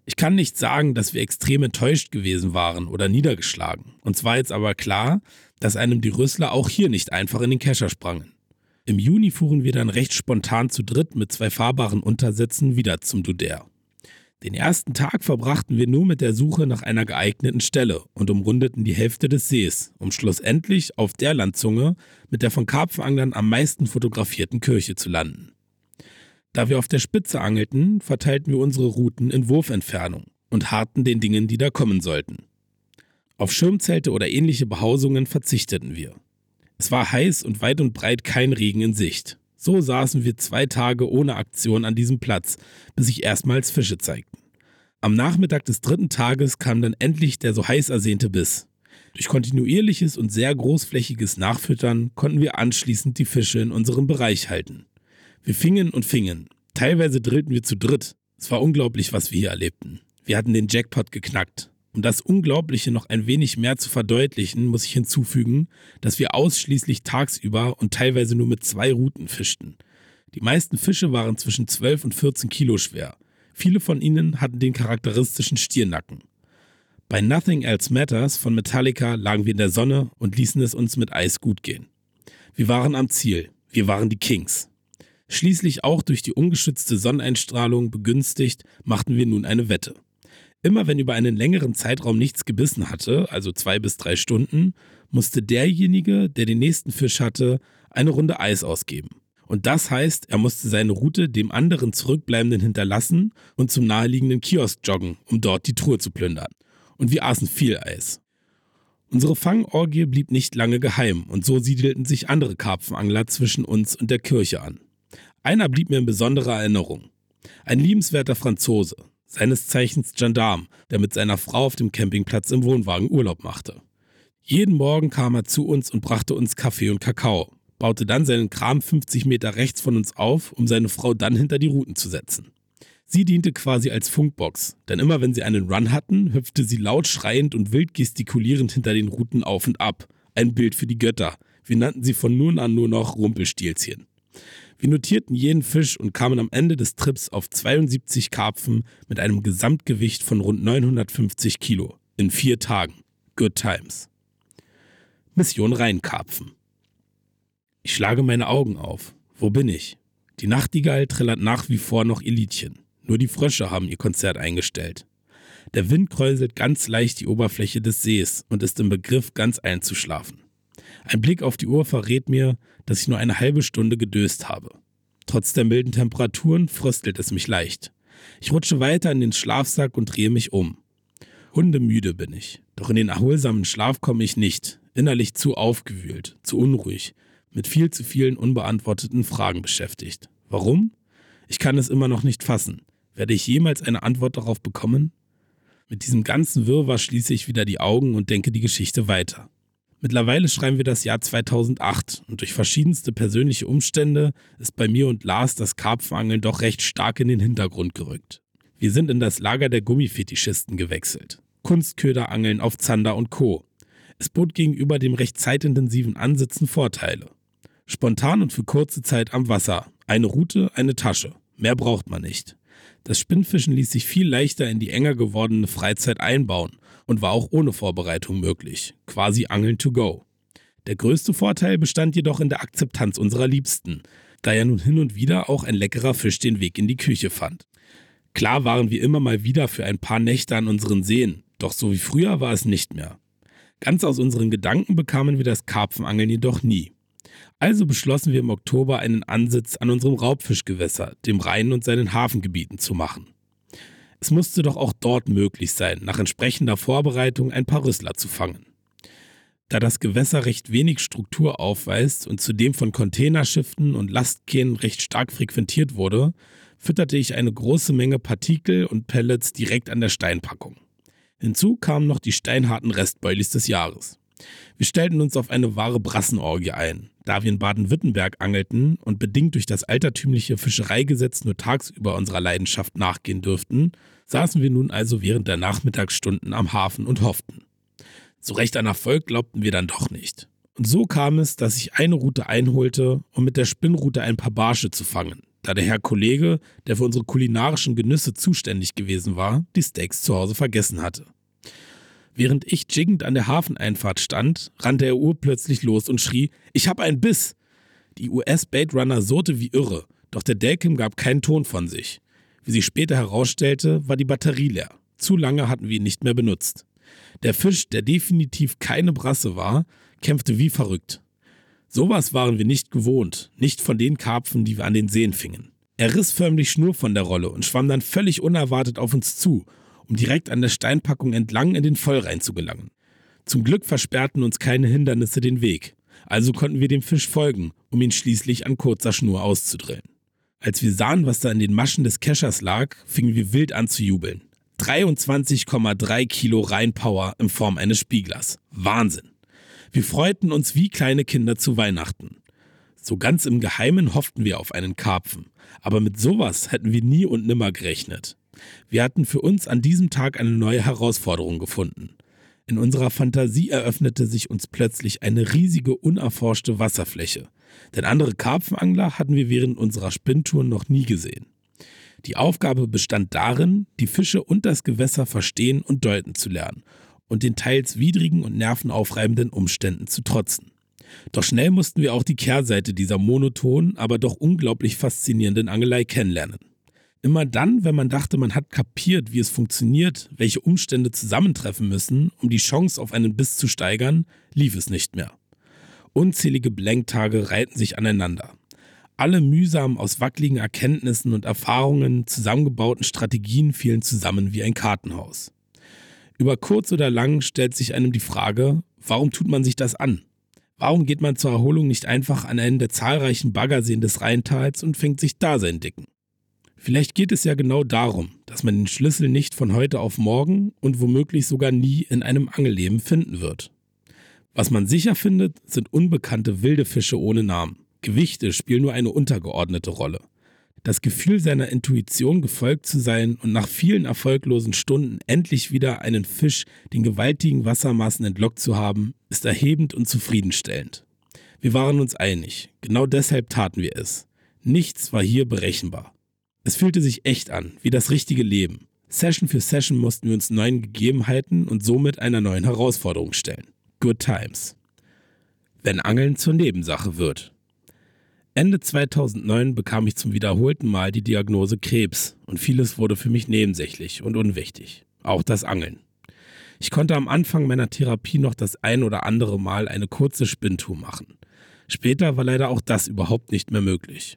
Ich kann nicht sagen, dass wir extrem enttäuscht gewesen waren oder niedergeschlagen. Uns war jetzt aber klar, dass einem die Rüssler auch hier nicht einfach in den Kescher sprangen. Im Juni fuhren wir dann recht spontan zu dritt mit zwei fahrbaren Untersätzen wieder zum Duder. Den ersten Tag verbrachten wir nur mit der Suche nach einer geeigneten Stelle und umrundeten die Hälfte des Sees, um schlussendlich auf der Landzunge mit der von Karpfenanglern am meisten fotografierten Kirche zu landen. Da wir auf der Spitze angelten, verteilten wir unsere Routen in Wurfentfernung und harrten den Dingen, die da kommen sollten. Auf Schirmzelte oder ähnliche Behausungen verzichteten wir. Es war heiß und weit und breit kein Regen in Sicht. So saßen wir zwei Tage ohne Aktion an diesem Platz, bis sich erstmals Fische zeigten. Am Nachmittag des dritten Tages kam dann endlich der so heiß ersehnte Biss. Durch kontinuierliches und sehr großflächiges Nachfüttern konnten wir anschließend die Fische in unserem Bereich halten. Wir fingen und fingen. Teilweise drillten wir zu dritt. Es war unglaublich, was wir hier erlebten. Wir hatten den Jackpot geknackt. Um das Unglaubliche noch ein wenig mehr zu verdeutlichen, muss ich hinzufügen, dass wir ausschließlich tagsüber und teilweise nur mit zwei Routen fischten. Die meisten Fische waren zwischen 12 und 14 Kilo schwer. Viele von ihnen hatten den charakteristischen Stiernacken. Bei Nothing Else Matters von Metallica lagen wir in der Sonne und ließen es uns mit Eis gut gehen. Wir waren am Ziel. Wir waren die Kings. Schließlich auch durch die ungeschützte Sonneneinstrahlung begünstigt, machten wir nun eine Wette. Immer wenn über einen längeren Zeitraum nichts gebissen hatte, also zwei bis drei Stunden, musste derjenige, der den nächsten Fisch hatte, eine Runde Eis ausgeben. Und das heißt, er musste seine Route dem anderen Zurückbleibenden hinterlassen und zum naheliegenden Kiosk joggen, um dort die Truhe zu plündern. Und wir aßen viel Eis. Unsere Fangorgie blieb nicht lange geheim und so siedelten sich andere Karpfenangler zwischen uns und der Kirche an. Einer blieb mir in besonderer Erinnerung. Ein liebenswerter Franzose, seines Zeichens Gendarm, der mit seiner Frau auf dem Campingplatz im Wohnwagen Urlaub machte. Jeden Morgen kam er zu uns und brachte uns Kaffee und Kakao, baute dann seinen Kram 50 Meter rechts von uns auf, um seine Frau dann hinter die Routen zu setzen. Sie diente quasi als Funkbox, denn immer wenn sie einen Run hatten, hüpfte sie laut schreiend und wild gestikulierend hinter den Routen auf und ab. Ein Bild für die Götter. Wir nannten sie von nun an nur noch Rumpelstilzchen. Wir notierten jeden Fisch und kamen am Ende des Trips auf 72 Karpfen mit einem Gesamtgewicht von rund 950 Kilo in vier Tagen. Good times. Mission Rheinkarpfen. Ich schlage meine Augen auf. Wo bin ich? Die Nachtigall trällert nach wie vor noch ihr Liedchen. Nur die Frösche haben ihr Konzert eingestellt. Der Wind kräuselt ganz leicht die Oberfläche des Sees und ist im Begriff, ganz einzuschlafen. Ein Blick auf die Uhr verrät mir, dass ich nur eine halbe Stunde gedöst habe. Trotz der milden Temperaturen fröstelt es mich leicht. Ich rutsche weiter in den Schlafsack und drehe mich um. Hundemüde bin ich, doch in den erholsamen Schlaf komme ich nicht, innerlich zu aufgewühlt, zu unruhig, mit viel zu vielen unbeantworteten Fragen beschäftigt. Warum? Ich kann es immer noch nicht fassen. Werde ich jemals eine Antwort darauf bekommen? Mit diesem ganzen Wirrwarr schließe ich wieder die Augen und denke die Geschichte weiter. Mittlerweile schreiben wir das Jahr 2008 und durch verschiedenste persönliche Umstände ist bei mir und Lars das Karpfenangeln doch recht stark in den Hintergrund gerückt. Wir sind in das Lager der Gummifetischisten gewechselt. Kunstköderangeln auf Zander und Co. Es bot gegenüber dem recht zeitintensiven Ansitzen Vorteile. Spontan und für kurze Zeit am Wasser. Eine Route, eine Tasche. Mehr braucht man nicht. Das Spinnfischen ließ sich viel leichter in die enger gewordene Freizeit einbauen und war auch ohne Vorbereitung möglich, quasi Angeln to go. Der größte Vorteil bestand jedoch in der Akzeptanz unserer Liebsten, da ja nun hin und wieder auch ein leckerer Fisch den Weg in die Küche fand. Klar waren wir immer mal wieder für ein paar Nächte an unseren Seen, doch so wie früher war es nicht mehr. Ganz aus unseren Gedanken bekamen wir das Karpfenangeln jedoch nie. Also beschlossen wir im Oktober einen Ansitz an unserem Raubfischgewässer, dem Rhein und seinen Hafengebieten zu machen. Es musste doch auch dort möglich sein, nach entsprechender Vorbereitung ein paar Rüssler zu fangen. Da das Gewässer recht wenig Struktur aufweist und zudem von Containerschiffen und Lastkähnen recht stark frequentiert wurde, fütterte ich eine große Menge Partikel und Pellets direkt an der Steinpackung. Hinzu kamen noch die steinharten Restbeulis des Jahres. Wir stellten uns auf eine wahre Brassenorgie ein, da wir in Baden-Württemberg angelten und bedingt durch das altertümliche Fischereigesetz nur tagsüber unserer Leidenschaft nachgehen dürften, saßen wir nun also während der Nachmittagsstunden am Hafen und hofften. So recht an Erfolg glaubten wir dann doch nicht. Und so kam es, dass ich eine Route einholte, um mit der Spinnrute ein paar Barsche zu fangen, da der Herr Kollege, der für unsere kulinarischen Genüsse zuständig gewesen war, die Steaks zu Hause vergessen hatte. Während ich jiggend an der Hafeneinfahrt stand, rannte er urplötzlich los und schrie: Ich hab einen Biss! Die US-Bait Runner surrte wie irre, doch der Delkim gab keinen Ton von sich. Wie sich später herausstellte, war die Batterie leer. Zu lange hatten wir ihn nicht mehr benutzt. Der Fisch, der definitiv keine Brasse war, kämpfte wie verrückt. Sowas waren wir nicht gewohnt, nicht von den Karpfen, die wir an den Seen fingen. Er riss förmlich Schnur von der Rolle und schwamm dann völlig unerwartet auf uns zu, um direkt an der Steinpackung entlang in den Vollrhein zu gelangen. Zum Glück versperrten uns keine Hindernisse den Weg, also konnten wir dem Fisch folgen, um ihn schließlich an kurzer Schnur auszudrillen. Als wir sahen, was da in den Maschen des Keschers lag, fingen wir wild an zu jubeln. 23,3 Kilo Rheinpower in Form eines Spieglers. Wahnsinn. Wir freuten uns wie kleine Kinder zu Weihnachten. So ganz im Geheimen hofften wir auf einen Karpfen, aber mit sowas hätten wir nie und nimmer gerechnet. Wir hatten für uns an diesem Tag eine neue Herausforderung gefunden. In unserer Fantasie eröffnete sich uns plötzlich eine riesige, unerforschte Wasserfläche. Denn andere Karpfenangler hatten wir während unserer Spinntouren noch nie gesehen. Die Aufgabe bestand darin, die Fische und das Gewässer verstehen und deuten zu lernen und den teils widrigen und nervenaufreibenden Umständen zu trotzen. Doch schnell mussten wir auch die Kehrseite dieser monotonen, aber doch unglaublich faszinierenden Angelei kennenlernen. Immer dann, wenn man dachte, man hat kapiert, wie es funktioniert, welche Umstände zusammentreffen müssen, um die Chance auf einen Biss zu steigern, lief es nicht mehr. Unzählige Blanktage reihten sich aneinander. Alle mühsam aus wackeligen Erkenntnissen und Erfahrungen zusammengebauten Strategien fielen zusammen wie ein Kartenhaus. Über kurz oder lang stellt sich einem die Frage, warum tut man sich das an? Warum geht man zur Erholung nicht einfach an einen der zahlreichen Baggerseen des Rheintals und fängt sich da sein Dicken? Vielleicht geht es ja genau darum, dass man den Schlüssel nicht von heute auf morgen und womöglich sogar nie in einem Angelleben finden wird. Was man sicher findet, sind unbekannte wilde Fische ohne Namen. Gewichte spielen nur eine untergeordnete Rolle. Das Gefühl seiner Intuition gefolgt zu sein und nach vielen erfolglosen Stunden endlich wieder einen Fisch den gewaltigen Wassermassen entlockt zu haben, ist erhebend und zufriedenstellend. Wir waren uns einig, genau deshalb taten wir es. Nichts war hier berechenbar. Es fühlte sich echt an, wie das richtige Leben. Session für Session mussten wir uns neuen Gegebenheiten und somit einer neuen Herausforderung stellen. Good Times. Wenn Angeln zur Nebensache wird. Ende 2009 bekam ich zum wiederholten Mal die Diagnose Krebs und vieles wurde für mich nebensächlich und unwichtig. Auch das Angeln. Ich konnte am Anfang meiner Therapie noch das ein oder andere Mal eine kurze Spinntour machen. Später war leider auch das überhaupt nicht mehr möglich.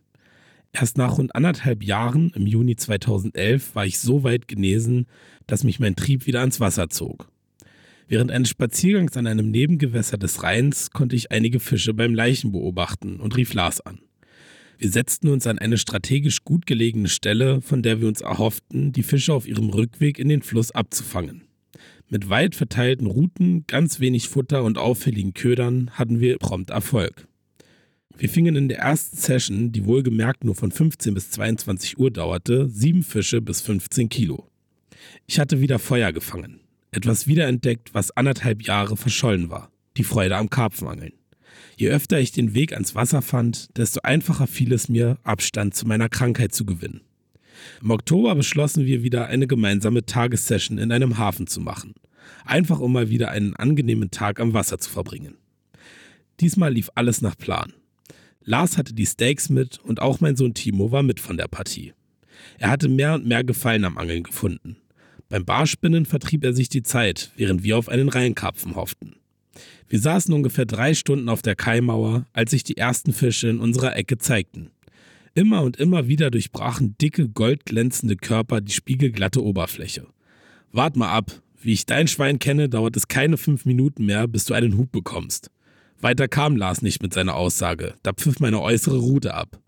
Erst nach rund anderthalb Jahren, im Juni 2011, war ich so weit genesen, dass mich mein Trieb wieder ans Wasser zog. Während eines Spaziergangs an einem Nebengewässer des Rheins konnte ich einige Fische beim Leichen beobachten und rief Lars an. Wir setzten uns an eine strategisch gut gelegene Stelle, von der wir uns erhofften, die Fische auf ihrem Rückweg in den Fluss abzufangen. Mit weit verteilten Routen, ganz wenig Futter und auffälligen Ködern hatten wir prompt Erfolg. Wir fingen in der ersten Session, die wohlgemerkt nur von 15 bis 22 Uhr dauerte, sieben Fische bis 15 Kilo. Ich hatte wieder Feuer gefangen. Etwas wiederentdeckt, was anderthalb Jahre verschollen war. Die Freude am Karpfenangeln. Je öfter ich den Weg ans Wasser fand, desto einfacher fiel es mir, Abstand zu meiner Krankheit zu gewinnen. Im Oktober beschlossen wir wieder eine gemeinsame Tagessession in einem Hafen zu machen. Einfach um mal wieder einen angenehmen Tag am Wasser zu verbringen. Diesmal lief alles nach Plan. Lars hatte die Steaks mit und auch mein Sohn Timo war mit von der Partie. Er hatte mehr und mehr Gefallen am Angeln gefunden. Beim Barspinnen vertrieb er sich die Zeit, während wir auf einen Rheinkarpfen hofften. Wir saßen ungefähr drei Stunden auf der Kaimauer, als sich die ersten Fische in unserer Ecke zeigten. Immer und immer wieder durchbrachen dicke, goldglänzende Körper die spiegelglatte Oberfläche. Wart mal ab, wie ich dein Schwein kenne, dauert es keine fünf Minuten mehr, bis du einen Hub bekommst. Weiter kam Lars nicht mit seiner Aussage, da pfiff meine äußere Route ab.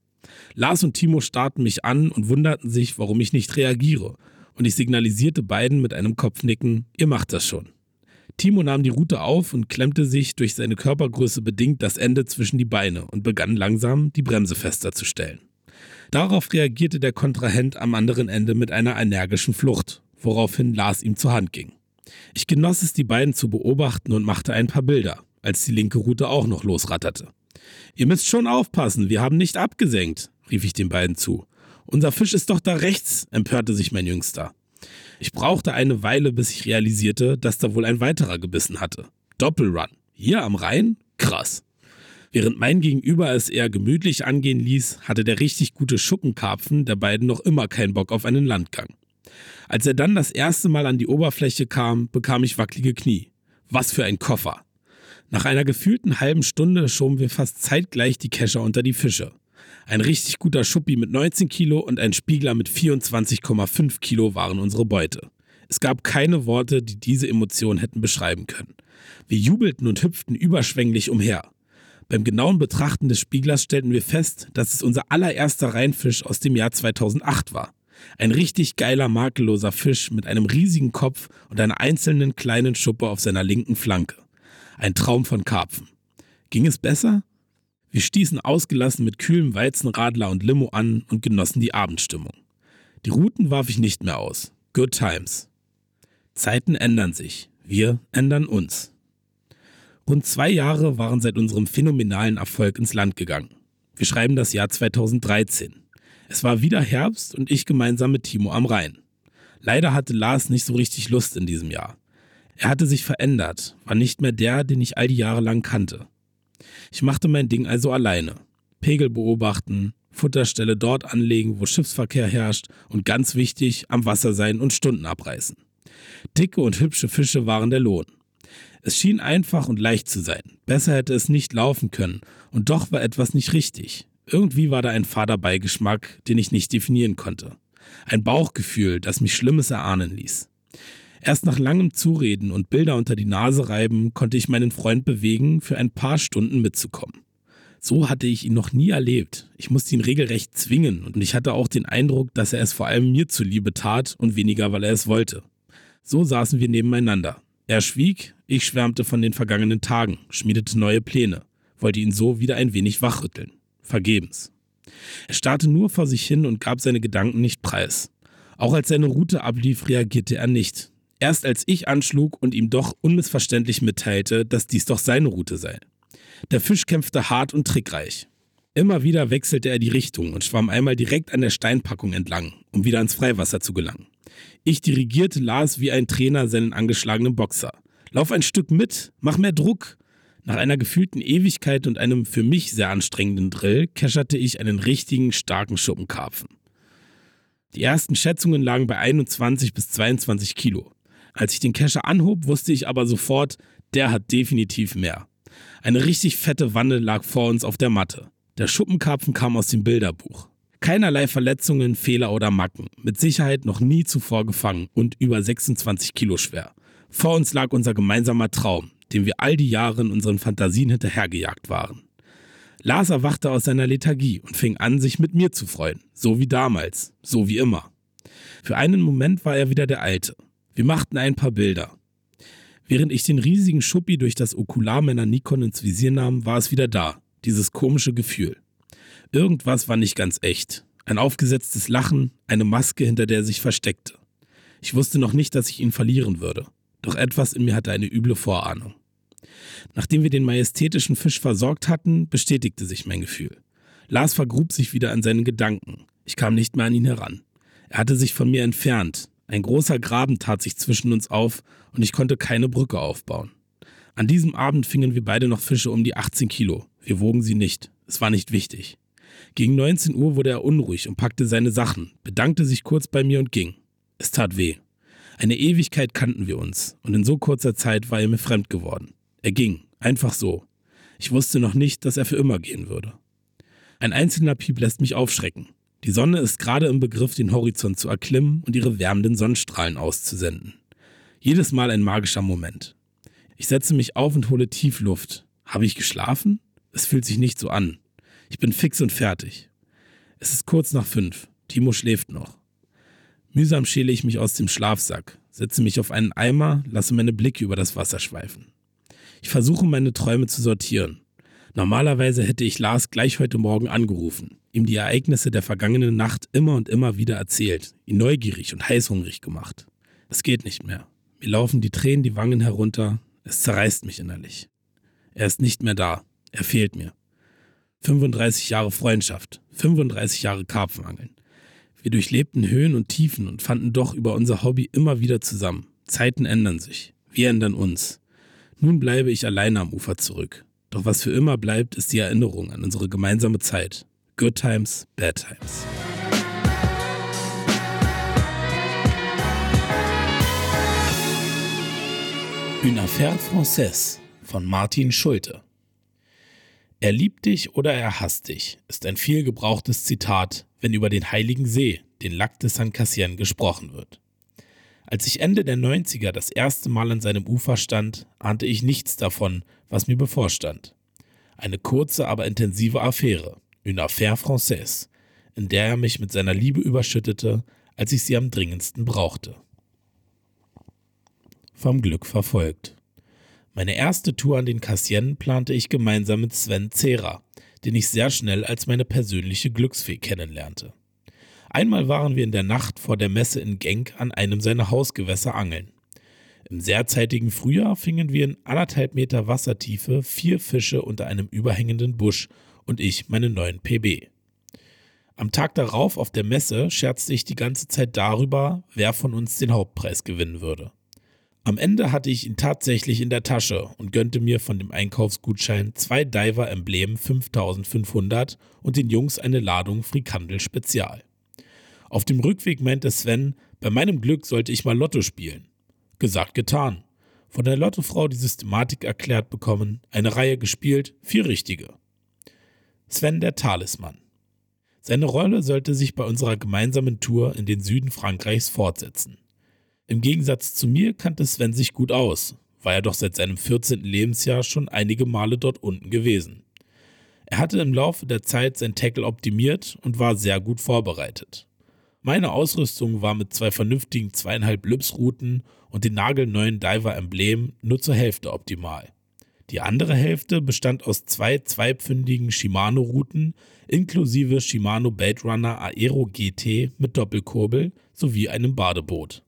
Lars und Timo starrten mich an und wunderten sich, warum ich nicht reagiere, und ich signalisierte beiden mit einem Kopfnicken, ihr macht das schon. Timo nahm die Rute auf und klemmte sich durch seine Körpergröße bedingt das Ende zwischen die Beine und begann langsam, die Bremse fester zu stellen. Darauf reagierte der Kontrahent am anderen Ende mit einer energischen Flucht, woraufhin Lars ihm zur Hand ging. Ich genoss es, die beiden zu beobachten und machte ein paar Bilder, als die linke Rute auch noch losratterte. Ihr müsst schon aufpassen, wir haben nicht abgesenkt, rief ich den beiden zu. Unser Fisch ist doch da rechts, empörte sich mein Jüngster. Ich brauchte eine Weile, bis ich realisierte, dass da wohl ein weiterer gebissen hatte. Doppelrun. Hier am Rhein? Krass. Während mein Gegenüber es eher gemütlich angehen ließ, hatte der richtig gute Schuppenkarpfen der beiden noch immer keinen Bock auf einen Landgang. Als er dann das erste Mal an die Oberfläche kam, bekam ich wackelige Knie. Was für ein Koffer. Nach einer gefühlten halben Stunde schoben wir fast zeitgleich die Kescher unter die Fische. Ein richtig guter Schuppi mit 19 Kilo und ein Spiegler mit 24,5 Kilo waren unsere Beute. Es gab keine Worte, die diese Emotion hätten beschreiben können. Wir jubelten und hüpften überschwänglich umher. Beim genauen Betrachten des Spieglers stellten wir fest, dass es unser allererster Rheinfisch aus dem Jahr 2008 war. Ein richtig geiler, makelloser Fisch mit einem riesigen Kopf und einer einzelnen kleinen Schuppe auf seiner linken Flanke. Ein Traum von Karpfen. Ging es besser? Wir stießen ausgelassen mit kühlem Weizenradler und Limo an und genossen die Abendstimmung. Die Routen warf ich nicht mehr aus. Good times. Zeiten ändern sich. Wir ändern uns. Rund zwei Jahre waren seit unserem phänomenalen Erfolg ins Land gegangen. Wir schreiben das Jahr 2013. Es war wieder Herbst und ich gemeinsam mit Timo am Rhein. Leider hatte Lars nicht so richtig Lust in diesem Jahr. Er hatte sich verändert, war nicht mehr der, den ich all die Jahre lang kannte. Ich machte mein Ding also alleine. Pegel beobachten, Futterstelle dort anlegen, wo Schiffsverkehr herrscht und ganz wichtig, am Wasser sein und Stunden abreißen. Dicke und hübsche Fische waren der Lohn. Es schien einfach und leicht zu sein. Besser hätte es nicht laufen können, und doch war etwas nicht richtig. Irgendwie war da ein fader Beigeschmack, den ich nicht definieren konnte. Ein Bauchgefühl, das mich Schlimmes erahnen ließ. Erst nach langem Zureden und Bilder unter die Nase reiben, konnte ich meinen Freund bewegen, für ein paar Stunden mitzukommen. So hatte ich ihn noch nie erlebt. Ich musste ihn regelrecht zwingen und ich hatte auch den Eindruck, dass er es vor allem mir zuliebe tat und weniger, weil er es wollte. So saßen wir nebeneinander. Er schwieg, ich schwärmte von den vergangenen Tagen, schmiedete neue Pläne, wollte ihn so wieder ein wenig wachrütteln. Vergebens. Er starrte nur vor sich hin und gab seine Gedanken nicht preis. Auch als seine Route ablief, reagierte er nicht. Erst als ich anschlug und ihm doch unmissverständlich mitteilte, dass dies doch seine Route sei. Der Fisch kämpfte hart und trickreich. Immer wieder wechselte er die Richtung und schwamm einmal direkt an der Steinpackung entlang, um wieder ans Freiwasser zu gelangen. Ich dirigierte Lars wie ein Trainer seinen angeschlagenen Boxer. Lauf ein Stück mit, mach mehr Druck. Nach einer gefühlten Ewigkeit und einem für mich sehr anstrengenden Drill kescherte ich einen richtigen starken Schuppenkarpfen. Die ersten Schätzungen lagen bei 21 bis 22 Kilo. Als ich den Kescher anhob, wusste ich aber sofort, der hat definitiv mehr. Eine richtig fette Wanne lag vor uns auf der Matte. Der Schuppenkarpfen kam aus dem Bilderbuch. Keinerlei Verletzungen, Fehler oder Macken. Mit Sicherheit noch nie zuvor gefangen und über 26 Kilo schwer. Vor uns lag unser gemeinsamer Traum, dem wir all die Jahre in unseren Fantasien hinterhergejagt waren. Lars erwachte aus seiner Lethargie und fing an, sich mit mir zu freuen. So wie damals, so wie immer. Für einen Moment war er wieder der Alte. Wir machten ein paar Bilder. Während ich den riesigen Schuppi durch das Okular meiner Nikon ins Visier nahm, war es wieder da, dieses komische Gefühl. Irgendwas war nicht ganz echt. Ein aufgesetztes Lachen, eine Maske, hinter der er sich versteckte. Ich wusste noch nicht, dass ich ihn verlieren würde, doch etwas in mir hatte eine üble Vorahnung. Nachdem wir den majestätischen Fisch versorgt hatten, bestätigte sich mein Gefühl. Lars vergrub sich wieder an seinen Gedanken. Ich kam nicht mehr an ihn heran. Er hatte sich von mir entfernt, ein großer Graben tat sich zwischen uns auf und ich konnte keine Brücke aufbauen. An diesem Abend fingen wir beide noch Fische um die 18 Kilo. Wir wogen sie nicht. Es war nicht wichtig. Gegen 19 Uhr wurde er unruhig und packte seine Sachen, bedankte sich kurz bei mir und ging. Es tat weh. Eine Ewigkeit kannten wir uns und in so kurzer Zeit war er mir fremd geworden. Er ging, einfach so. Ich wusste noch nicht, dass er für immer gehen würde. Ein einzelner Piep lässt mich aufschrecken. Die Sonne ist gerade im Begriff, den Horizont zu erklimmen und ihre wärmenden Sonnenstrahlen auszusenden. Jedes Mal ein magischer Moment. Ich setze mich auf und hole tief Luft. Habe ich geschlafen? Es fühlt sich nicht so an. Ich bin fix und fertig. Es ist kurz nach fünf. Timo schläft noch. Mühsam schäle ich mich aus dem Schlafsack, setze mich auf einen Eimer, lasse meine Blicke über das Wasser schweifen. Ich versuche meine Träume zu sortieren. Normalerweise hätte ich Lars gleich heute Morgen angerufen, ihm die Ereignisse der vergangenen Nacht immer und immer wieder erzählt, ihn neugierig und heißhungrig gemacht. Es geht nicht mehr. Mir laufen die Tränen die Wangen herunter, es zerreißt mich innerlich. Er ist nicht mehr da, er fehlt mir. 35 Jahre Freundschaft, 35 Jahre Karpfenangeln. Wir durchlebten Höhen und Tiefen und fanden doch über unser Hobby immer wieder zusammen. Zeiten ändern sich. Wir ändern uns. Nun bleibe ich alleine am Ufer zurück. Doch was für immer bleibt, ist die Erinnerung an unsere gemeinsame Zeit. Good times, bad times. Une affaire française von Martin Schulte. Er liebt dich oder er hasst dich, ist ein viel gebrauchtes Zitat, wenn über den Heiligen See, den Lac de Saint Cassien, gesprochen wird. Als ich Ende der 90er das erste Mal an seinem Ufer stand, ahnte ich nichts davon, was mir bevorstand. Eine kurze, aber intensive Affäre, une affaire française, in der er mich mit seiner Liebe überschüttete, als ich sie am dringendsten brauchte. Vom Glück verfolgt. Meine erste Tour an den Cassien plante ich gemeinsam mit Sven Zera, den ich sehr schnell als meine persönliche Glücksfee kennenlernte. Einmal waren wir in der Nacht vor der Messe in Genk an einem seiner Hausgewässer angeln. Im sehr zeitigen Frühjahr fingen wir in anderthalb Meter Wassertiefe vier Fische unter einem überhängenden Busch und ich meine neuen PB. Am Tag darauf auf der Messe scherzte ich die ganze Zeit darüber, wer von uns den Hauptpreis gewinnen würde. Am Ende hatte ich ihn tatsächlich in der Tasche und gönnte mir von dem Einkaufsgutschein zwei Diver Emblem 5500 und den Jungs eine Ladung Frikandel Spezial. Auf dem Rückweg meinte Sven, bei meinem Glück sollte ich mal Lotto spielen. Gesagt, getan. Von der Lottofrau die Systematik erklärt bekommen, eine Reihe gespielt, vier richtige. Sven der Talisman. Seine Rolle sollte sich bei unserer gemeinsamen Tour in den Süden Frankreichs fortsetzen. Im Gegensatz zu mir kannte Sven sich gut aus, war er doch seit seinem 14. Lebensjahr schon einige Male dort unten gewesen. Er hatte im Laufe der Zeit sein Tackle optimiert und war sehr gut vorbereitet. Meine Ausrüstung war mit zwei vernünftigen zweieinhalb Lips-Routen und den nagelneuen Diver-Emblem nur zur Hälfte optimal. Die andere Hälfte bestand aus zwei zweipfündigen Shimano-Routen inklusive Shimano Baitrunner Aero GT mit Doppelkurbel sowie einem Badeboot.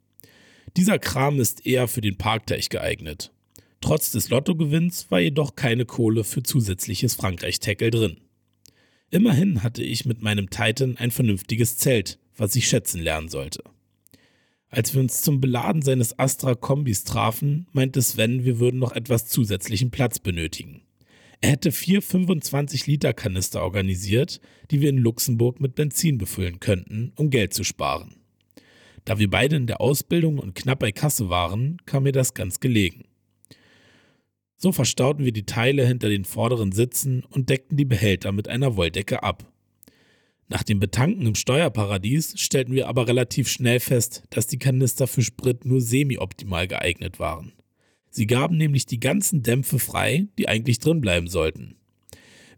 Dieser Kram ist eher für den Parkteich geeignet. Trotz des Lottogewinns war jedoch keine Kohle für zusätzliches Frankreich-Tackle drin. Immerhin hatte ich mit meinem Titan ein vernünftiges Zelt, was ich schätzen lernen sollte. Als wir uns zum Beladen seines Astra-Kombis trafen, meinte Sven, wir würden noch etwas zusätzlichen Platz benötigen. Er hätte vier 25-Liter-Kanister organisiert, die wir in Luxemburg mit Benzin befüllen könnten, um Geld zu sparen. Da wir beide in der Ausbildung und knapp bei Kasse waren, kam mir das ganz gelegen. So verstauten wir die Teile hinter den vorderen Sitzen und deckten die Behälter mit einer Wolldecke ab. Nach dem Betanken im Steuerparadies stellten wir aber relativ schnell fest, dass die Kanister für Sprit nur semi-optimal geeignet waren. Sie gaben nämlich die ganzen Dämpfe frei, die eigentlich drin bleiben sollten.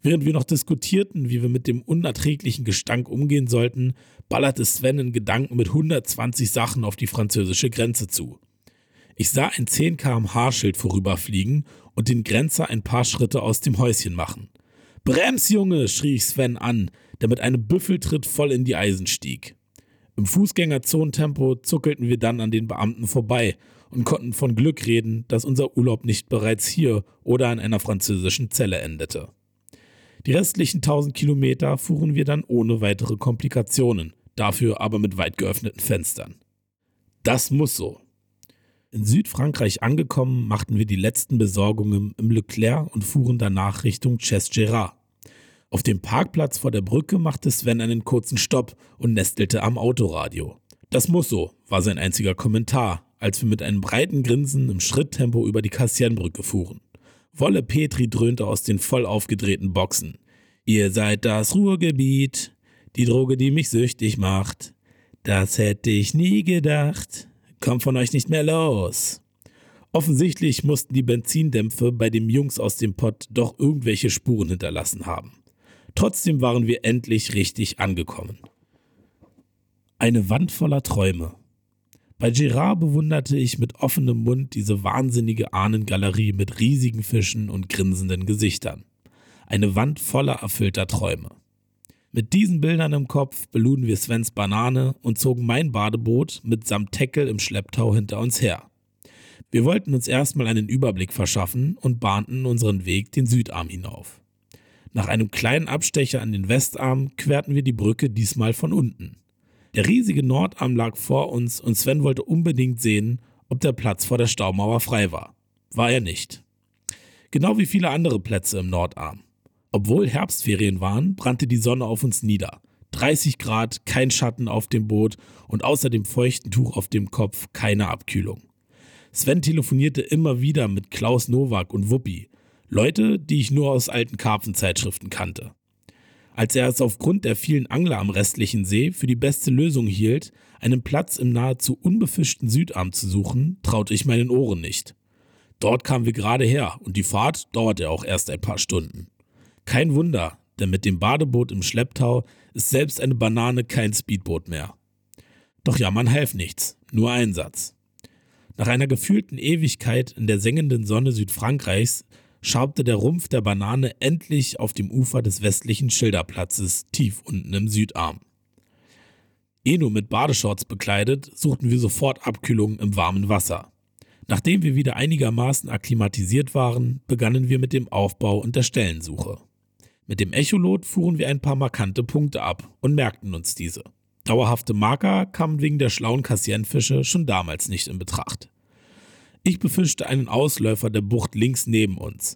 Während wir noch diskutierten, wie wir mit dem unerträglichen Gestank umgehen sollten, ballerte Sven in Gedanken mit 120 Sachen auf die französische Grenze zu. Ich sah ein 10 km/h-Schild vorüberfliegen und den Grenzer ein paar Schritte aus dem Häuschen machen. Brems, Junge! schrie ich Sven an, der mit einem Büffeltritt voll in die Eisen stieg. Im Fußgängerzonentempo zuckelten wir dann an den Beamten vorbei und konnten von Glück reden, dass unser Urlaub nicht bereits hier oder in einer französischen Zelle endete. Die restlichen 1000 Kilometer fuhren wir dann ohne weitere Komplikationen, dafür aber mit weit geöffneten Fenstern. Das muss so. In Südfrankreich angekommen, machten wir die letzten Besorgungen im Leclerc und fuhren danach Richtung Ches-Gérard. Auf dem Parkplatz vor der Brücke machte Sven einen kurzen Stopp und nestelte am Autoradio. Das muss so, war sein einziger Kommentar, als wir mit einem breiten Grinsen im Schritttempo über die Kassienbrücke fuhren. Wolle Petri dröhnte aus den voll aufgedrehten Boxen. Ihr seid das Ruhrgebiet, die Droge, die mich süchtig macht. Das hätte ich nie gedacht. Kommt von euch nicht mehr los. Offensichtlich mussten die Benzindämpfe bei den Jungs aus dem Pott doch irgendwelche Spuren hinterlassen haben. Trotzdem waren wir endlich richtig angekommen. Eine Wand voller Träume. Bei Girard bewunderte ich mit offenem Mund diese wahnsinnige Ahnengalerie mit riesigen Fischen und grinsenden Gesichtern. Eine Wand voller erfüllter Träume. Mit diesen Bildern im Kopf beluden wir Svens Banane und zogen mein Badeboot mitsamt Tackle im Schlepptau hinter uns her. Wir wollten uns erstmal einen Überblick verschaffen und bahnten unseren Weg den Südarm hinauf. Nach einem kleinen Abstecher an den Westarm querten wir die Brücke diesmal von unten. Der riesige Nordarm lag vor uns und Sven wollte unbedingt sehen, ob der Platz vor der Staumauer frei war. War er nicht. Genau wie viele andere Plätze im Nordarm. Obwohl Herbstferien waren, brannte die Sonne auf uns nieder. 30 Grad, kein Schatten auf dem Boot und außer dem feuchten Tuch auf dem Kopf keine Abkühlung. Sven telefonierte immer wieder mit Klaus Nowak und Wuppi, Leute, die ich nur aus alten Karpfenzeitschriften kannte. Als er es aufgrund der vielen Angler am restlichen See für die beste Lösung hielt, einen Platz im nahezu unbefischten Südarm zu suchen, traute ich meinen Ohren nicht. Dort kamen wir gerade her und die Fahrt dauerte auch erst ein paar Stunden. Kein Wunder, denn mit dem Badeboot im Schlepptau ist selbst eine Banane kein Speedboot mehr. Doch ja, man half nichts, nur Einsatz. Nach einer gefühlten Ewigkeit in der sengenden Sonne Südfrankreichs schabte der Rumpf der Banane endlich auf dem Ufer des westlichen Schilderplatzes tief unten im Südarm. Nur mit Badeshorts bekleidet, suchten wir sofort Abkühlung im warmen Wasser. Nachdem wir wieder einigermaßen akklimatisiert waren, begannen wir mit dem Aufbau und der Stellensuche. Mit dem Echolot fuhren wir ein paar markante Punkte ab und merkten uns diese. Dauerhafte Marker kamen wegen der schlauen Kassienfische schon damals nicht in Betracht. Ich befischte einen Ausläufer der Bucht links neben uns.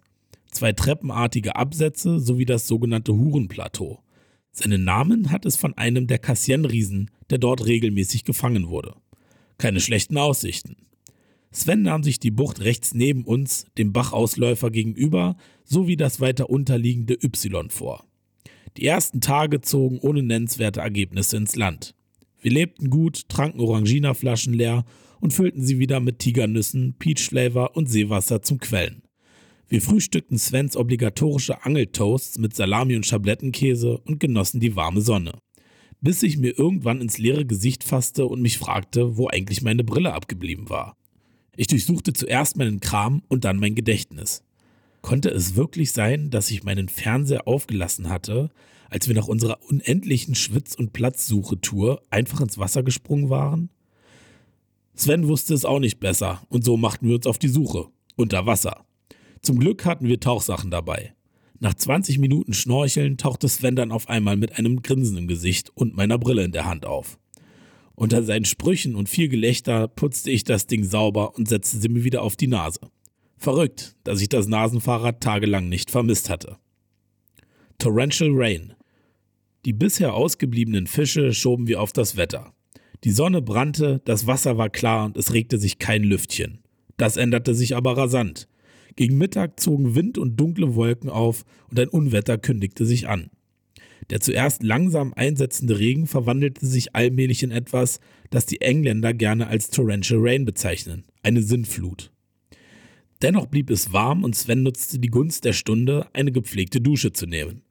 Zwei treppenartige Absätze sowie das sogenannte Hurenplateau. Seinen Namen hat es von einem der Kassienriesen, der dort regelmäßig gefangen wurde. Keine schlechten Aussichten. Sven nahm sich die Bucht rechts neben uns, dem Bachausläufer gegenüber, sowie das weiter unterliegende Y vor. Die ersten Tage zogen ohne nennenswerte Ergebnisse ins Land. Wir lebten gut, tranken Oranginerflaschen leer und füllten sie wieder mit Tigernüssen, Peach Flavor und Seewasser zum Quellen. Wir frühstückten Svens obligatorische Angeltoasts mit Salami und Schablettenkäse und genossen die warme Sonne. Bis ich mir irgendwann ins leere Gesicht fasste und mich fragte, wo eigentlich meine Brille abgeblieben war. Ich durchsuchte zuerst meinen Kram und dann mein Gedächtnis. Konnte es wirklich sein, dass ich meinen Fernseher aufgelassen hatte, als wir nach unserer unendlichen Schwitz- und Platzsuche-Tour einfach ins Wasser gesprungen waren? Sven wusste es auch nicht besser und so machten wir uns auf die Suche. Unter Wasser. Zum Glück hatten wir Tauchsachen dabei. Nach 20 Minuten Schnorcheln tauchte Sven dann auf einmal mit einem Grinsen im Gesicht und meiner Brille in der Hand auf. Unter seinen Sprüchen und viel Gelächter putzte ich das Ding sauber und setzte sie mir wieder auf die Nase. Verrückt, dass ich das Nasenfahrrad tagelang nicht vermisst hatte. Torrential Rain. Die bisher ausgebliebenen Fische schoben wir auf das Wetter. Die Sonne brannte, das Wasser war klar und es regte sich kein Lüftchen. Das änderte sich aber rasant. Gegen Mittag zogen Wind und dunkle Wolken auf und ein Unwetter kündigte sich an. Der zuerst langsam einsetzende Regen verwandelte sich allmählich in etwas, das die Engländer gerne als Torrential Rain bezeichnen, eine Sinnflut. Dennoch blieb es warm und Sven nutzte die Gunst der Stunde, eine gepflegte Dusche zu nehmen.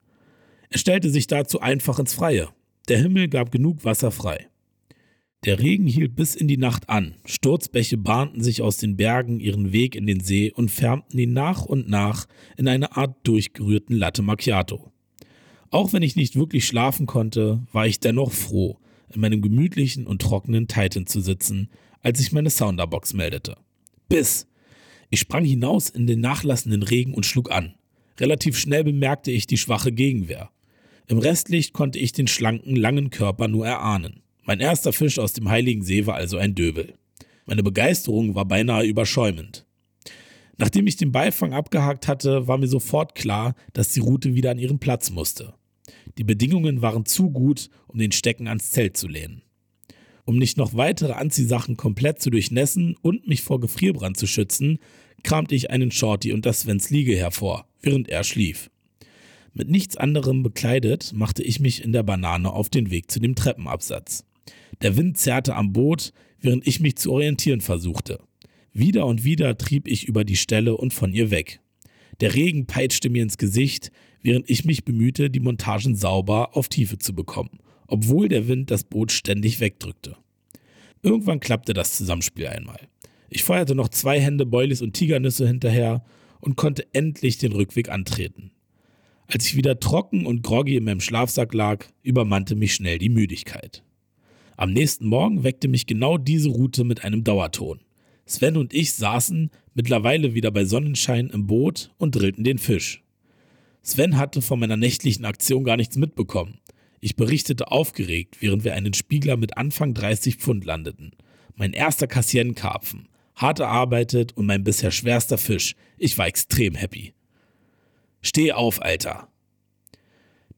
Er stellte sich dazu einfach ins Freie. Der Himmel gab genug Wasser frei. Der Regen hielt bis in die Nacht an. Sturzbäche bahnten sich aus den Bergen ihren Weg in den See und färbten ihn nach und nach in eine Art durchgerührten Latte Macchiato. Auch wenn ich nicht wirklich schlafen konnte, war ich dennoch froh, in meinem gemütlichen und trockenen Titan zu sitzen, als sich meine Sounderbox meldete. Biss! Ich sprang hinaus in den nachlassenden Regen und schlug an. Relativ schnell bemerkte ich die schwache Gegenwehr. Im Restlicht konnte ich den schlanken, langen Körper nur erahnen. Mein erster Fisch aus dem Heiligen See war also ein Döbel. Meine Begeisterung war beinahe überschäumend. Nachdem ich den Beifang abgehakt hatte, war mir sofort klar, dass die Route wieder an ihren Platz musste. Die Bedingungen waren zu gut, um den Stecken ans Zelt zu lehnen. Um nicht noch weitere Anziehsachen komplett zu durchnässen und mich vor Gefrierbrand zu schützen, kramte ich einen Shorty und das Svens Liege hervor, während er schlief. Mit nichts anderem bekleidet machte ich mich in der Banane auf den Weg zu dem Treppenabsatz. Der Wind zerrte am Boot, während ich mich zu orientieren versuchte. Wieder und wieder trieb ich über die Stelle und von ihr weg. Der Regen peitschte mir ins Gesicht, während ich mich bemühte, die Montagen sauber auf Tiefe zu bekommen, obwohl der Wind das Boot ständig wegdrückte. Irgendwann klappte das Zusammenspiel einmal. Ich feuerte noch zwei Hände Boilies und Tigernüsse hinterher und konnte endlich den Rückweg antreten. Als ich wieder trocken und groggy in meinem Schlafsack lag, übermannte mich schnell die Müdigkeit. Am nächsten Morgen weckte mich genau diese Route mit einem Dauerton. Sven und ich saßen mittlerweile wieder bei Sonnenschein im Boot und drillten den Fisch. Sven hatte von meiner nächtlichen Aktion gar nichts mitbekommen. Ich berichtete aufgeregt, während wir einen Spiegler mit Anfang 30 Pfund landeten. Mein erster Kassienkarpfen. Hart erarbeitet und mein bisher schwerster Fisch. Ich war extrem happy. Steh auf, Alter.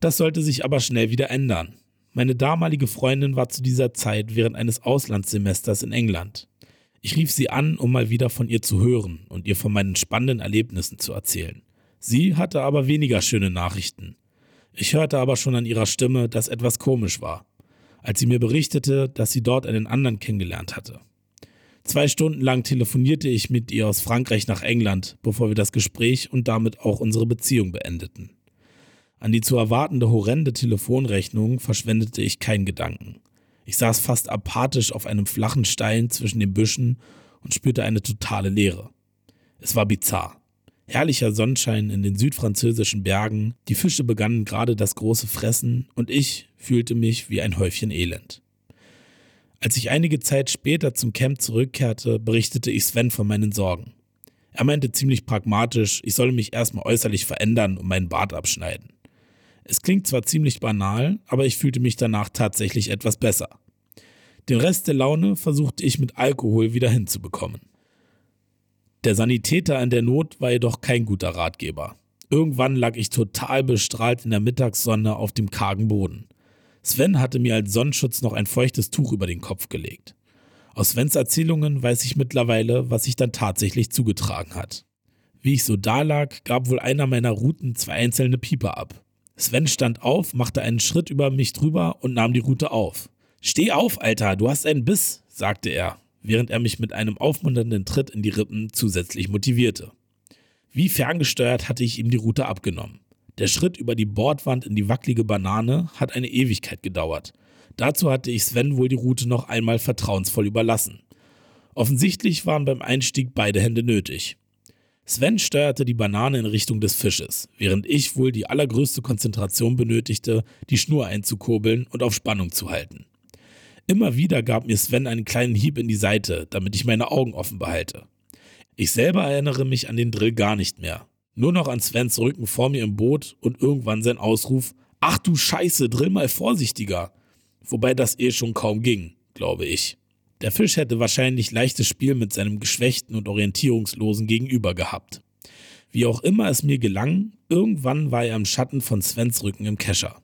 Das sollte sich aber schnell wieder ändern. Meine damalige Freundin war zu dieser Zeit während eines Auslandssemesters in England. Ich rief sie an, um mal wieder von ihr zu hören und ihr von meinen spannenden Erlebnissen zu erzählen. Sie hatte aber weniger schöne Nachrichten. Ich hörte aber schon an ihrer Stimme, dass etwas komisch war, als sie mir berichtete, dass sie dort einen anderen kennengelernt hatte. Zwei Stunden lang telefonierte ich mit ihr aus Frankreich nach England, bevor wir das Gespräch und damit auch unsere Beziehung beendeten. An die zu erwartende horrende Telefonrechnung verschwendete ich keinen Gedanken. Ich saß fast apathisch auf einem flachen Stein zwischen den Büschen und spürte eine totale Leere. Es war bizarr. Herrlicher Sonnenschein in den südfranzösischen Bergen, die Fische begannen gerade das große Fressen und ich fühlte mich wie ein Häufchen Elend. Als ich einige Zeit später zum Camp zurückkehrte, berichtete ich Sven von meinen Sorgen. Er meinte ziemlich pragmatisch, ich solle mich erstmal äußerlich verändern und meinen Bart abschneiden. Es klingt zwar ziemlich banal, aber ich fühlte mich danach tatsächlich etwas besser. Den Rest der Laune versuchte ich mit Alkohol wieder hinzubekommen. Der Sanitäter in der Not war jedoch kein guter Ratgeber. Irgendwann lag ich total bestrahlt in der Mittagssonne auf dem kargen Boden. Sven hatte mir als Sonnenschutz noch ein feuchtes Tuch über den Kopf gelegt. Aus Svens Erzählungen weiß ich mittlerweile, was sich dann tatsächlich zugetragen hat. Wie ich so dalag, gab wohl einer meiner Routen zwei einzelne Pieper ab. Sven stand auf, machte einen Schritt über mich drüber und nahm die Route auf. Steh auf, Alter, du hast einen Biss, sagte er während er mich mit einem aufmunternden Tritt in die Rippen zusätzlich motivierte. Wie ferngesteuert hatte ich ihm die Route abgenommen. Der Schritt über die Bordwand in die wackelige Banane hat eine Ewigkeit gedauert. Dazu hatte ich Sven wohl die Route noch einmal vertrauensvoll überlassen. Offensichtlich waren beim Einstieg beide Hände nötig. Sven steuerte die Banane in Richtung des Fisches, während ich wohl die allergrößte Konzentration benötigte, die Schnur einzukurbeln und auf Spannung zu halten. Immer wieder gab mir Sven einen kleinen Hieb in die Seite, damit ich meine Augen offen behalte. Ich selber erinnere mich an den Drill gar nicht mehr. Nur noch an Svens Rücken vor mir im Boot und irgendwann sein Ausruf, Ach du Scheiße, drill mal vorsichtiger. Wobei das eh schon kaum ging, glaube ich. Der Fisch hätte wahrscheinlich leichtes Spiel mit seinem geschwächten und orientierungslosen Gegenüber gehabt. Wie auch immer es mir gelang, irgendwann war er im Schatten von Svens Rücken im Kescher.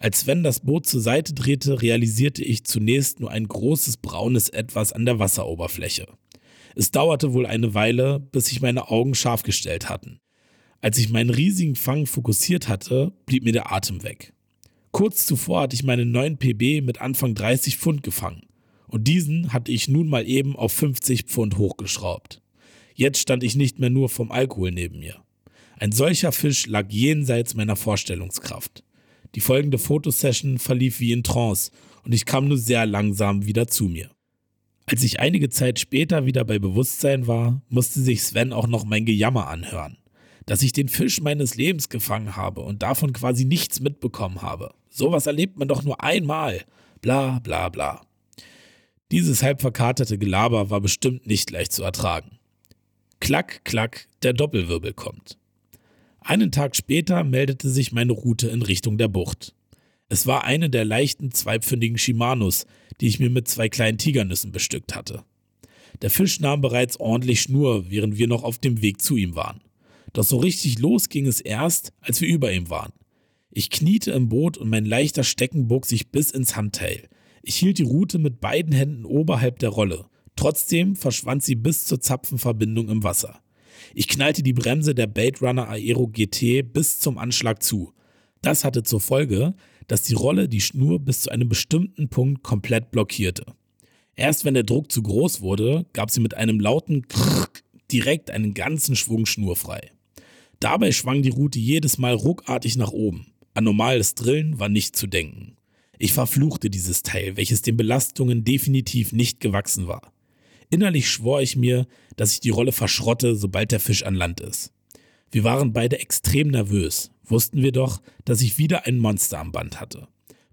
Als Sven das Boot zur Seite drehte, realisierte ich zunächst nur ein großes braunes Etwas an der Wasseroberfläche. Es dauerte wohl eine Weile, bis sich meine Augen scharf gestellt hatten. Als ich meinen riesigen Fang fokussiert hatte, blieb mir der Atem weg. Kurz zuvor hatte ich meinen neuen PB mit Anfang 30 Pfund gefangen und diesen hatte ich nun mal eben auf 50 Pfund hochgeschraubt. Jetzt stand ich nicht mehr nur vom Alkohol neben mir. Ein solcher Fisch lag jenseits meiner Vorstellungskraft. Die folgende Fotosession verlief wie in Trance und ich kam nur sehr langsam wieder zu mir. Als ich einige Zeit später wieder bei Bewusstsein war, musste sich Sven auch noch mein Gejammer anhören, dass ich den Fisch meines Lebens gefangen habe und davon quasi nichts mitbekommen habe. Sowas erlebt man doch nur einmal. Bla bla bla. Dieses halb verkaterte Gelaber war bestimmt nicht leicht zu ertragen. Klack, klack, der Doppelwirbel kommt. Einen Tag später meldete sich meine Route in Richtung der Bucht. Es war eine der leichten zweipfündigen Shimanos, die ich mir mit zwei kleinen Tigernüssen bestückt hatte. Der Fisch nahm bereits ordentlich Schnur, während wir noch auf dem Weg zu ihm waren. Doch so richtig los ging es erst, als wir über ihm waren. Ich kniete im Boot und mein leichter Stecken bog sich bis ins Handtail. Ich hielt die Rute mit beiden Händen oberhalb der Rolle. Trotzdem verschwand sie bis zur Zapfenverbindung im Wasser. Ich knallte die Bremse der Bait Runner Aero GT bis zum Anschlag zu. Das hatte zur Folge, dass die Rolle die Schnur bis zu einem bestimmten Punkt komplett blockierte. Erst wenn der Druck zu groß wurde, gab sie mit einem lauten Krrrk direkt einen ganzen Schwung Schnur frei. Dabei schwang die Route jedes Mal ruckartig nach oben. An normales Drillen war nicht zu denken. Ich verfluchte dieses Teil, welches den Belastungen definitiv nicht gewachsen war. Innerlich schwor ich mir, dass ich die Rolle verschrotte, sobald der Fisch an Land ist. Wir waren beide extrem nervös, wussten wir doch, dass ich wieder ein Monster am Band hatte.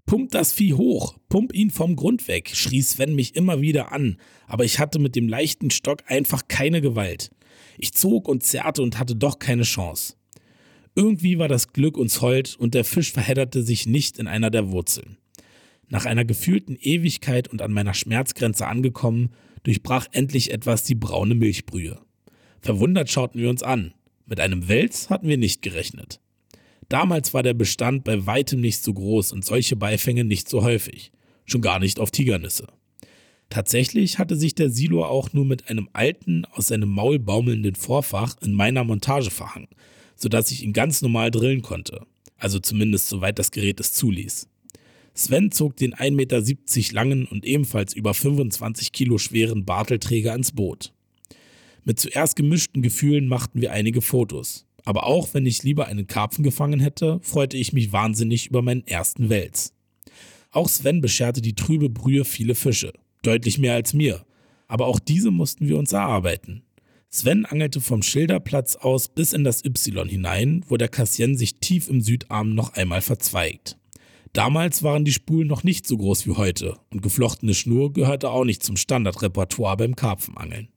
Pump das Vieh hoch, pump ihn vom Grund weg, schrie Sven mich immer wieder an, aber ich hatte mit dem leichten Stock einfach keine Gewalt. Ich zog und zerrte und hatte doch keine Chance. Irgendwie war das Glück uns hold und der Fisch verhedderte sich nicht in einer der Wurzeln. Nach einer gefühlten Ewigkeit und an meiner Schmerzgrenze angekommen, durchbrach endlich etwas die braune Milchbrühe. Verwundert schauten wir uns an. Mit einem Wels hatten wir nicht gerechnet. Damals war der Bestand bei weitem nicht so groß und solche Beifänge nicht so häufig. Schon gar nicht auf Tigernisse. Tatsächlich hatte sich der Silo auch nur mit einem alten, aus seinem Maul baumelnden Vorfach in meiner Montage verhangen, sodass ich ihn ganz normal drillen konnte. Also zumindest soweit das Gerät es zuließ. Sven zog den 1,70 Meter langen und ebenfalls über 25 Kilo schweren Bartelträger ins Boot. Mit zuerst gemischten Gefühlen machten wir einige Fotos. Aber auch wenn ich lieber einen Karpfen gefangen hätte, freute ich mich wahnsinnig über meinen ersten Wels. Auch Sven bescherte die trübe Brühe viele Fische. Deutlich mehr als mir. Aber auch diese mussten wir uns erarbeiten. Sven angelte vom Schilderplatz aus bis in das Y hinein, wo der Cassien sich tief im Südarm noch einmal verzweigt. Damals waren die Spulen noch nicht so groß wie heute und geflochtene Schnur gehörte auch nicht zum Standardrepertoire beim Karpfenangeln.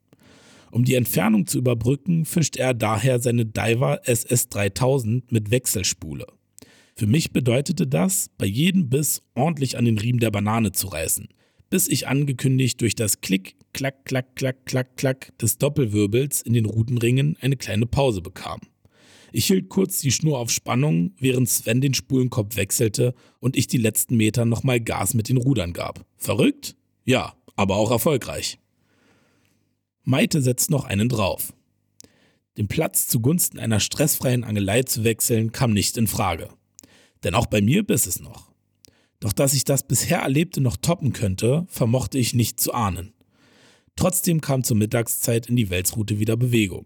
Um die Entfernung zu überbrücken, fischt er daher seine Diver SS 3000 mit Wechselspule. Für mich bedeutete das, bei jedem Biss ordentlich an den Riemen der Banane zu reißen, bis ich angekündigt durch das Klick, Klack, Klack, Klack, Klack, Klack des Doppelwirbels in den Rutenringen eine kleine Pause bekam. Ich hielt kurz die Schnur auf Spannung, während Sven den Spulenkopf wechselte und ich die letzten Meter nochmal Gas mit den Rudern gab. Verrückt? Ja, aber auch erfolgreich. Maite setzt noch einen drauf. Den Platz zugunsten einer stressfreien Angelei zu wechseln, kam nicht in Frage. Denn auch bei mir biss es noch. Doch dass ich das bisher Erlebte noch toppen könnte, vermochte ich nicht zu ahnen. Trotzdem kam zur Mittagszeit in die Welsroute wieder Bewegung.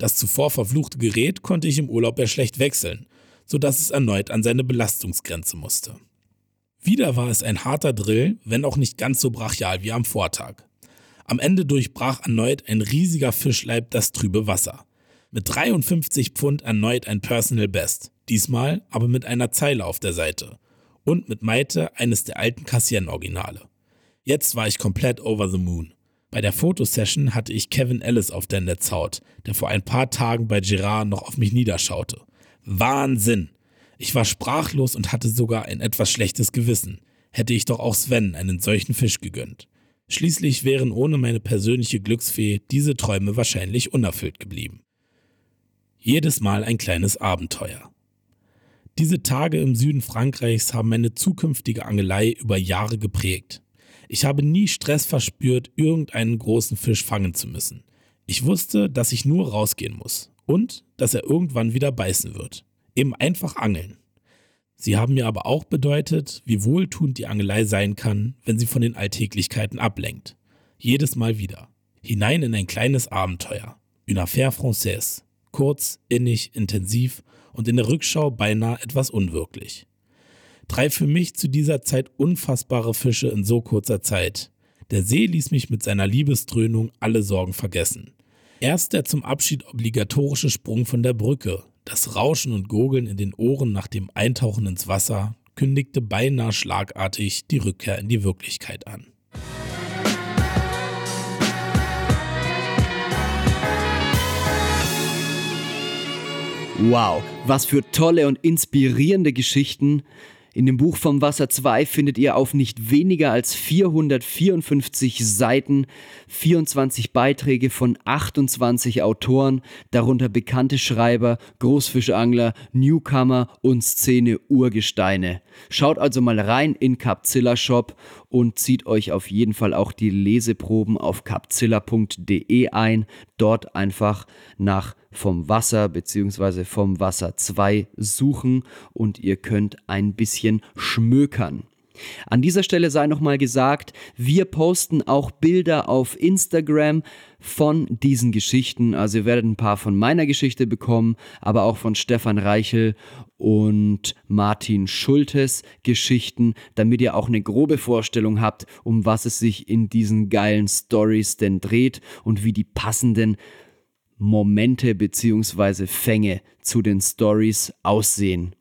Das zuvor verfluchte Gerät konnte ich im Urlaub ja schlecht wechseln, sodass es erneut an seine Belastungsgrenze musste. Wieder war es ein harter Drill, wenn auch nicht ganz so brachial wie am Vortag. Am Ende durchbrach erneut ein riesiger Fischleib das trübe Wasser. Mit 53 Pfund erneut ein Personal Best, diesmal aber mit einer Zeile auf der Seite. Und mit Maite eines der alten Cassien-Originale. Jetzt war ich komplett over the moon. Bei der Fotosession hatte ich Kevin Ellis auf der Netzhaut, der vor ein paar Tagen bei Gerard noch auf mich niederschaute. Wahnsinn! Ich war sprachlos und hatte sogar ein etwas schlechtes Gewissen. Hätte ich doch auch Sven einen solchen Fisch gegönnt. Schließlich wären ohne meine persönliche Glücksfee diese Träume wahrscheinlich unerfüllt geblieben. Jedes Mal ein kleines Abenteuer. Diese Tage im Süden Frankreichs haben meine zukünftige Angelei über Jahre geprägt. Ich habe nie Stress verspürt, irgendeinen großen Fisch fangen zu müssen. Ich wusste, dass ich nur rausgehen muss und dass er irgendwann wieder beißen wird. Eben einfach angeln. Sie haben mir aber auch bedeutet, wie wohltuend die Angelei sein kann, wenn sie von den Alltäglichkeiten ablenkt. Jedes Mal wieder. Hinein in ein kleines Abenteuer. Une affaire française. Kurz, innig, intensiv und in der Rückschau beinahe etwas unwirklich. Drei für mich zu dieser Zeit unfassbare Fische in so kurzer Zeit. Der See ließ mich mit seiner Liebesdröhnung alle Sorgen vergessen. Erst der zum Abschied obligatorische Sprung von der Brücke, das Rauschen und Gurgeln in den Ohren nach dem Eintauchen ins Wasser kündigte beinahe schlagartig die Rückkehr in die Wirklichkeit an. Wow, was für tolle und inspirierende Geschichten in dem Buch vom Wasser 2 findet ihr auf nicht weniger als 454 Seiten 24 Beiträge von 28 Autoren, darunter bekannte Schreiber, Großfischangler, Newcomer und Szene-Urgesteine. Schaut also mal rein in Capzilla Shop und zieht euch auf jeden Fall auch die Leseproben auf capzilla.de ein. Dort einfach nach vom Wasser bzw. vom Wasser 2 suchen und ihr könnt ein bisschen schmökern. An dieser Stelle sei nochmal gesagt, wir posten auch Bilder auf Instagram von diesen Geschichten. Also ihr werdet ein paar von meiner Geschichte bekommen, aber auch von Stefan Reichel und Martin Schultes Geschichten, damit ihr auch eine grobe Vorstellung habt, um was es sich in diesen geilen Stories denn dreht und wie die passenden Momente bzw. Fänge zu den Stories aussehen.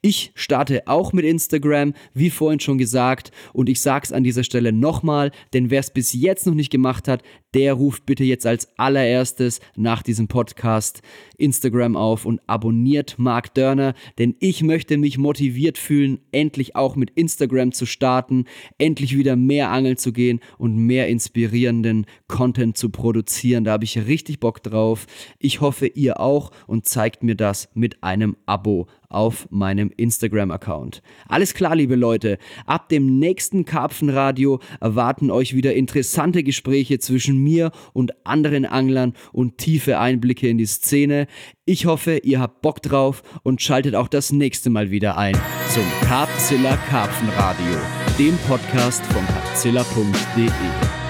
Ich starte auch mit Instagram, wie vorhin schon gesagt, und ich sage es an dieser Stelle nochmal, denn wer es bis jetzt noch nicht gemacht hat, der ruft bitte jetzt als allererstes nach diesem Podcast Instagram auf und abonniert Mark Dörner, denn ich möchte mich motiviert fühlen, endlich auch mit Instagram zu starten, endlich wieder mehr angeln zu gehen und mehr inspirierenden Content zu produzieren. Da habe ich richtig Bock drauf. Ich hoffe, ihr auch und zeigt mir das mit einem Abo auf meinem Instagram-Account. Alles klar, liebe Leute. Ab dem nächsten Karpfenradio erwarten euch wieder interessante Gespräche zwischen mir und anderen Anglern und tiefe Einblicke in die Szene. Ich hoffe, ihr habt Bock drauf und schaltet auch das nächste Mal wieder ein zum Carpzilla Karpfenradio, dem Podcast von carpzilla.de.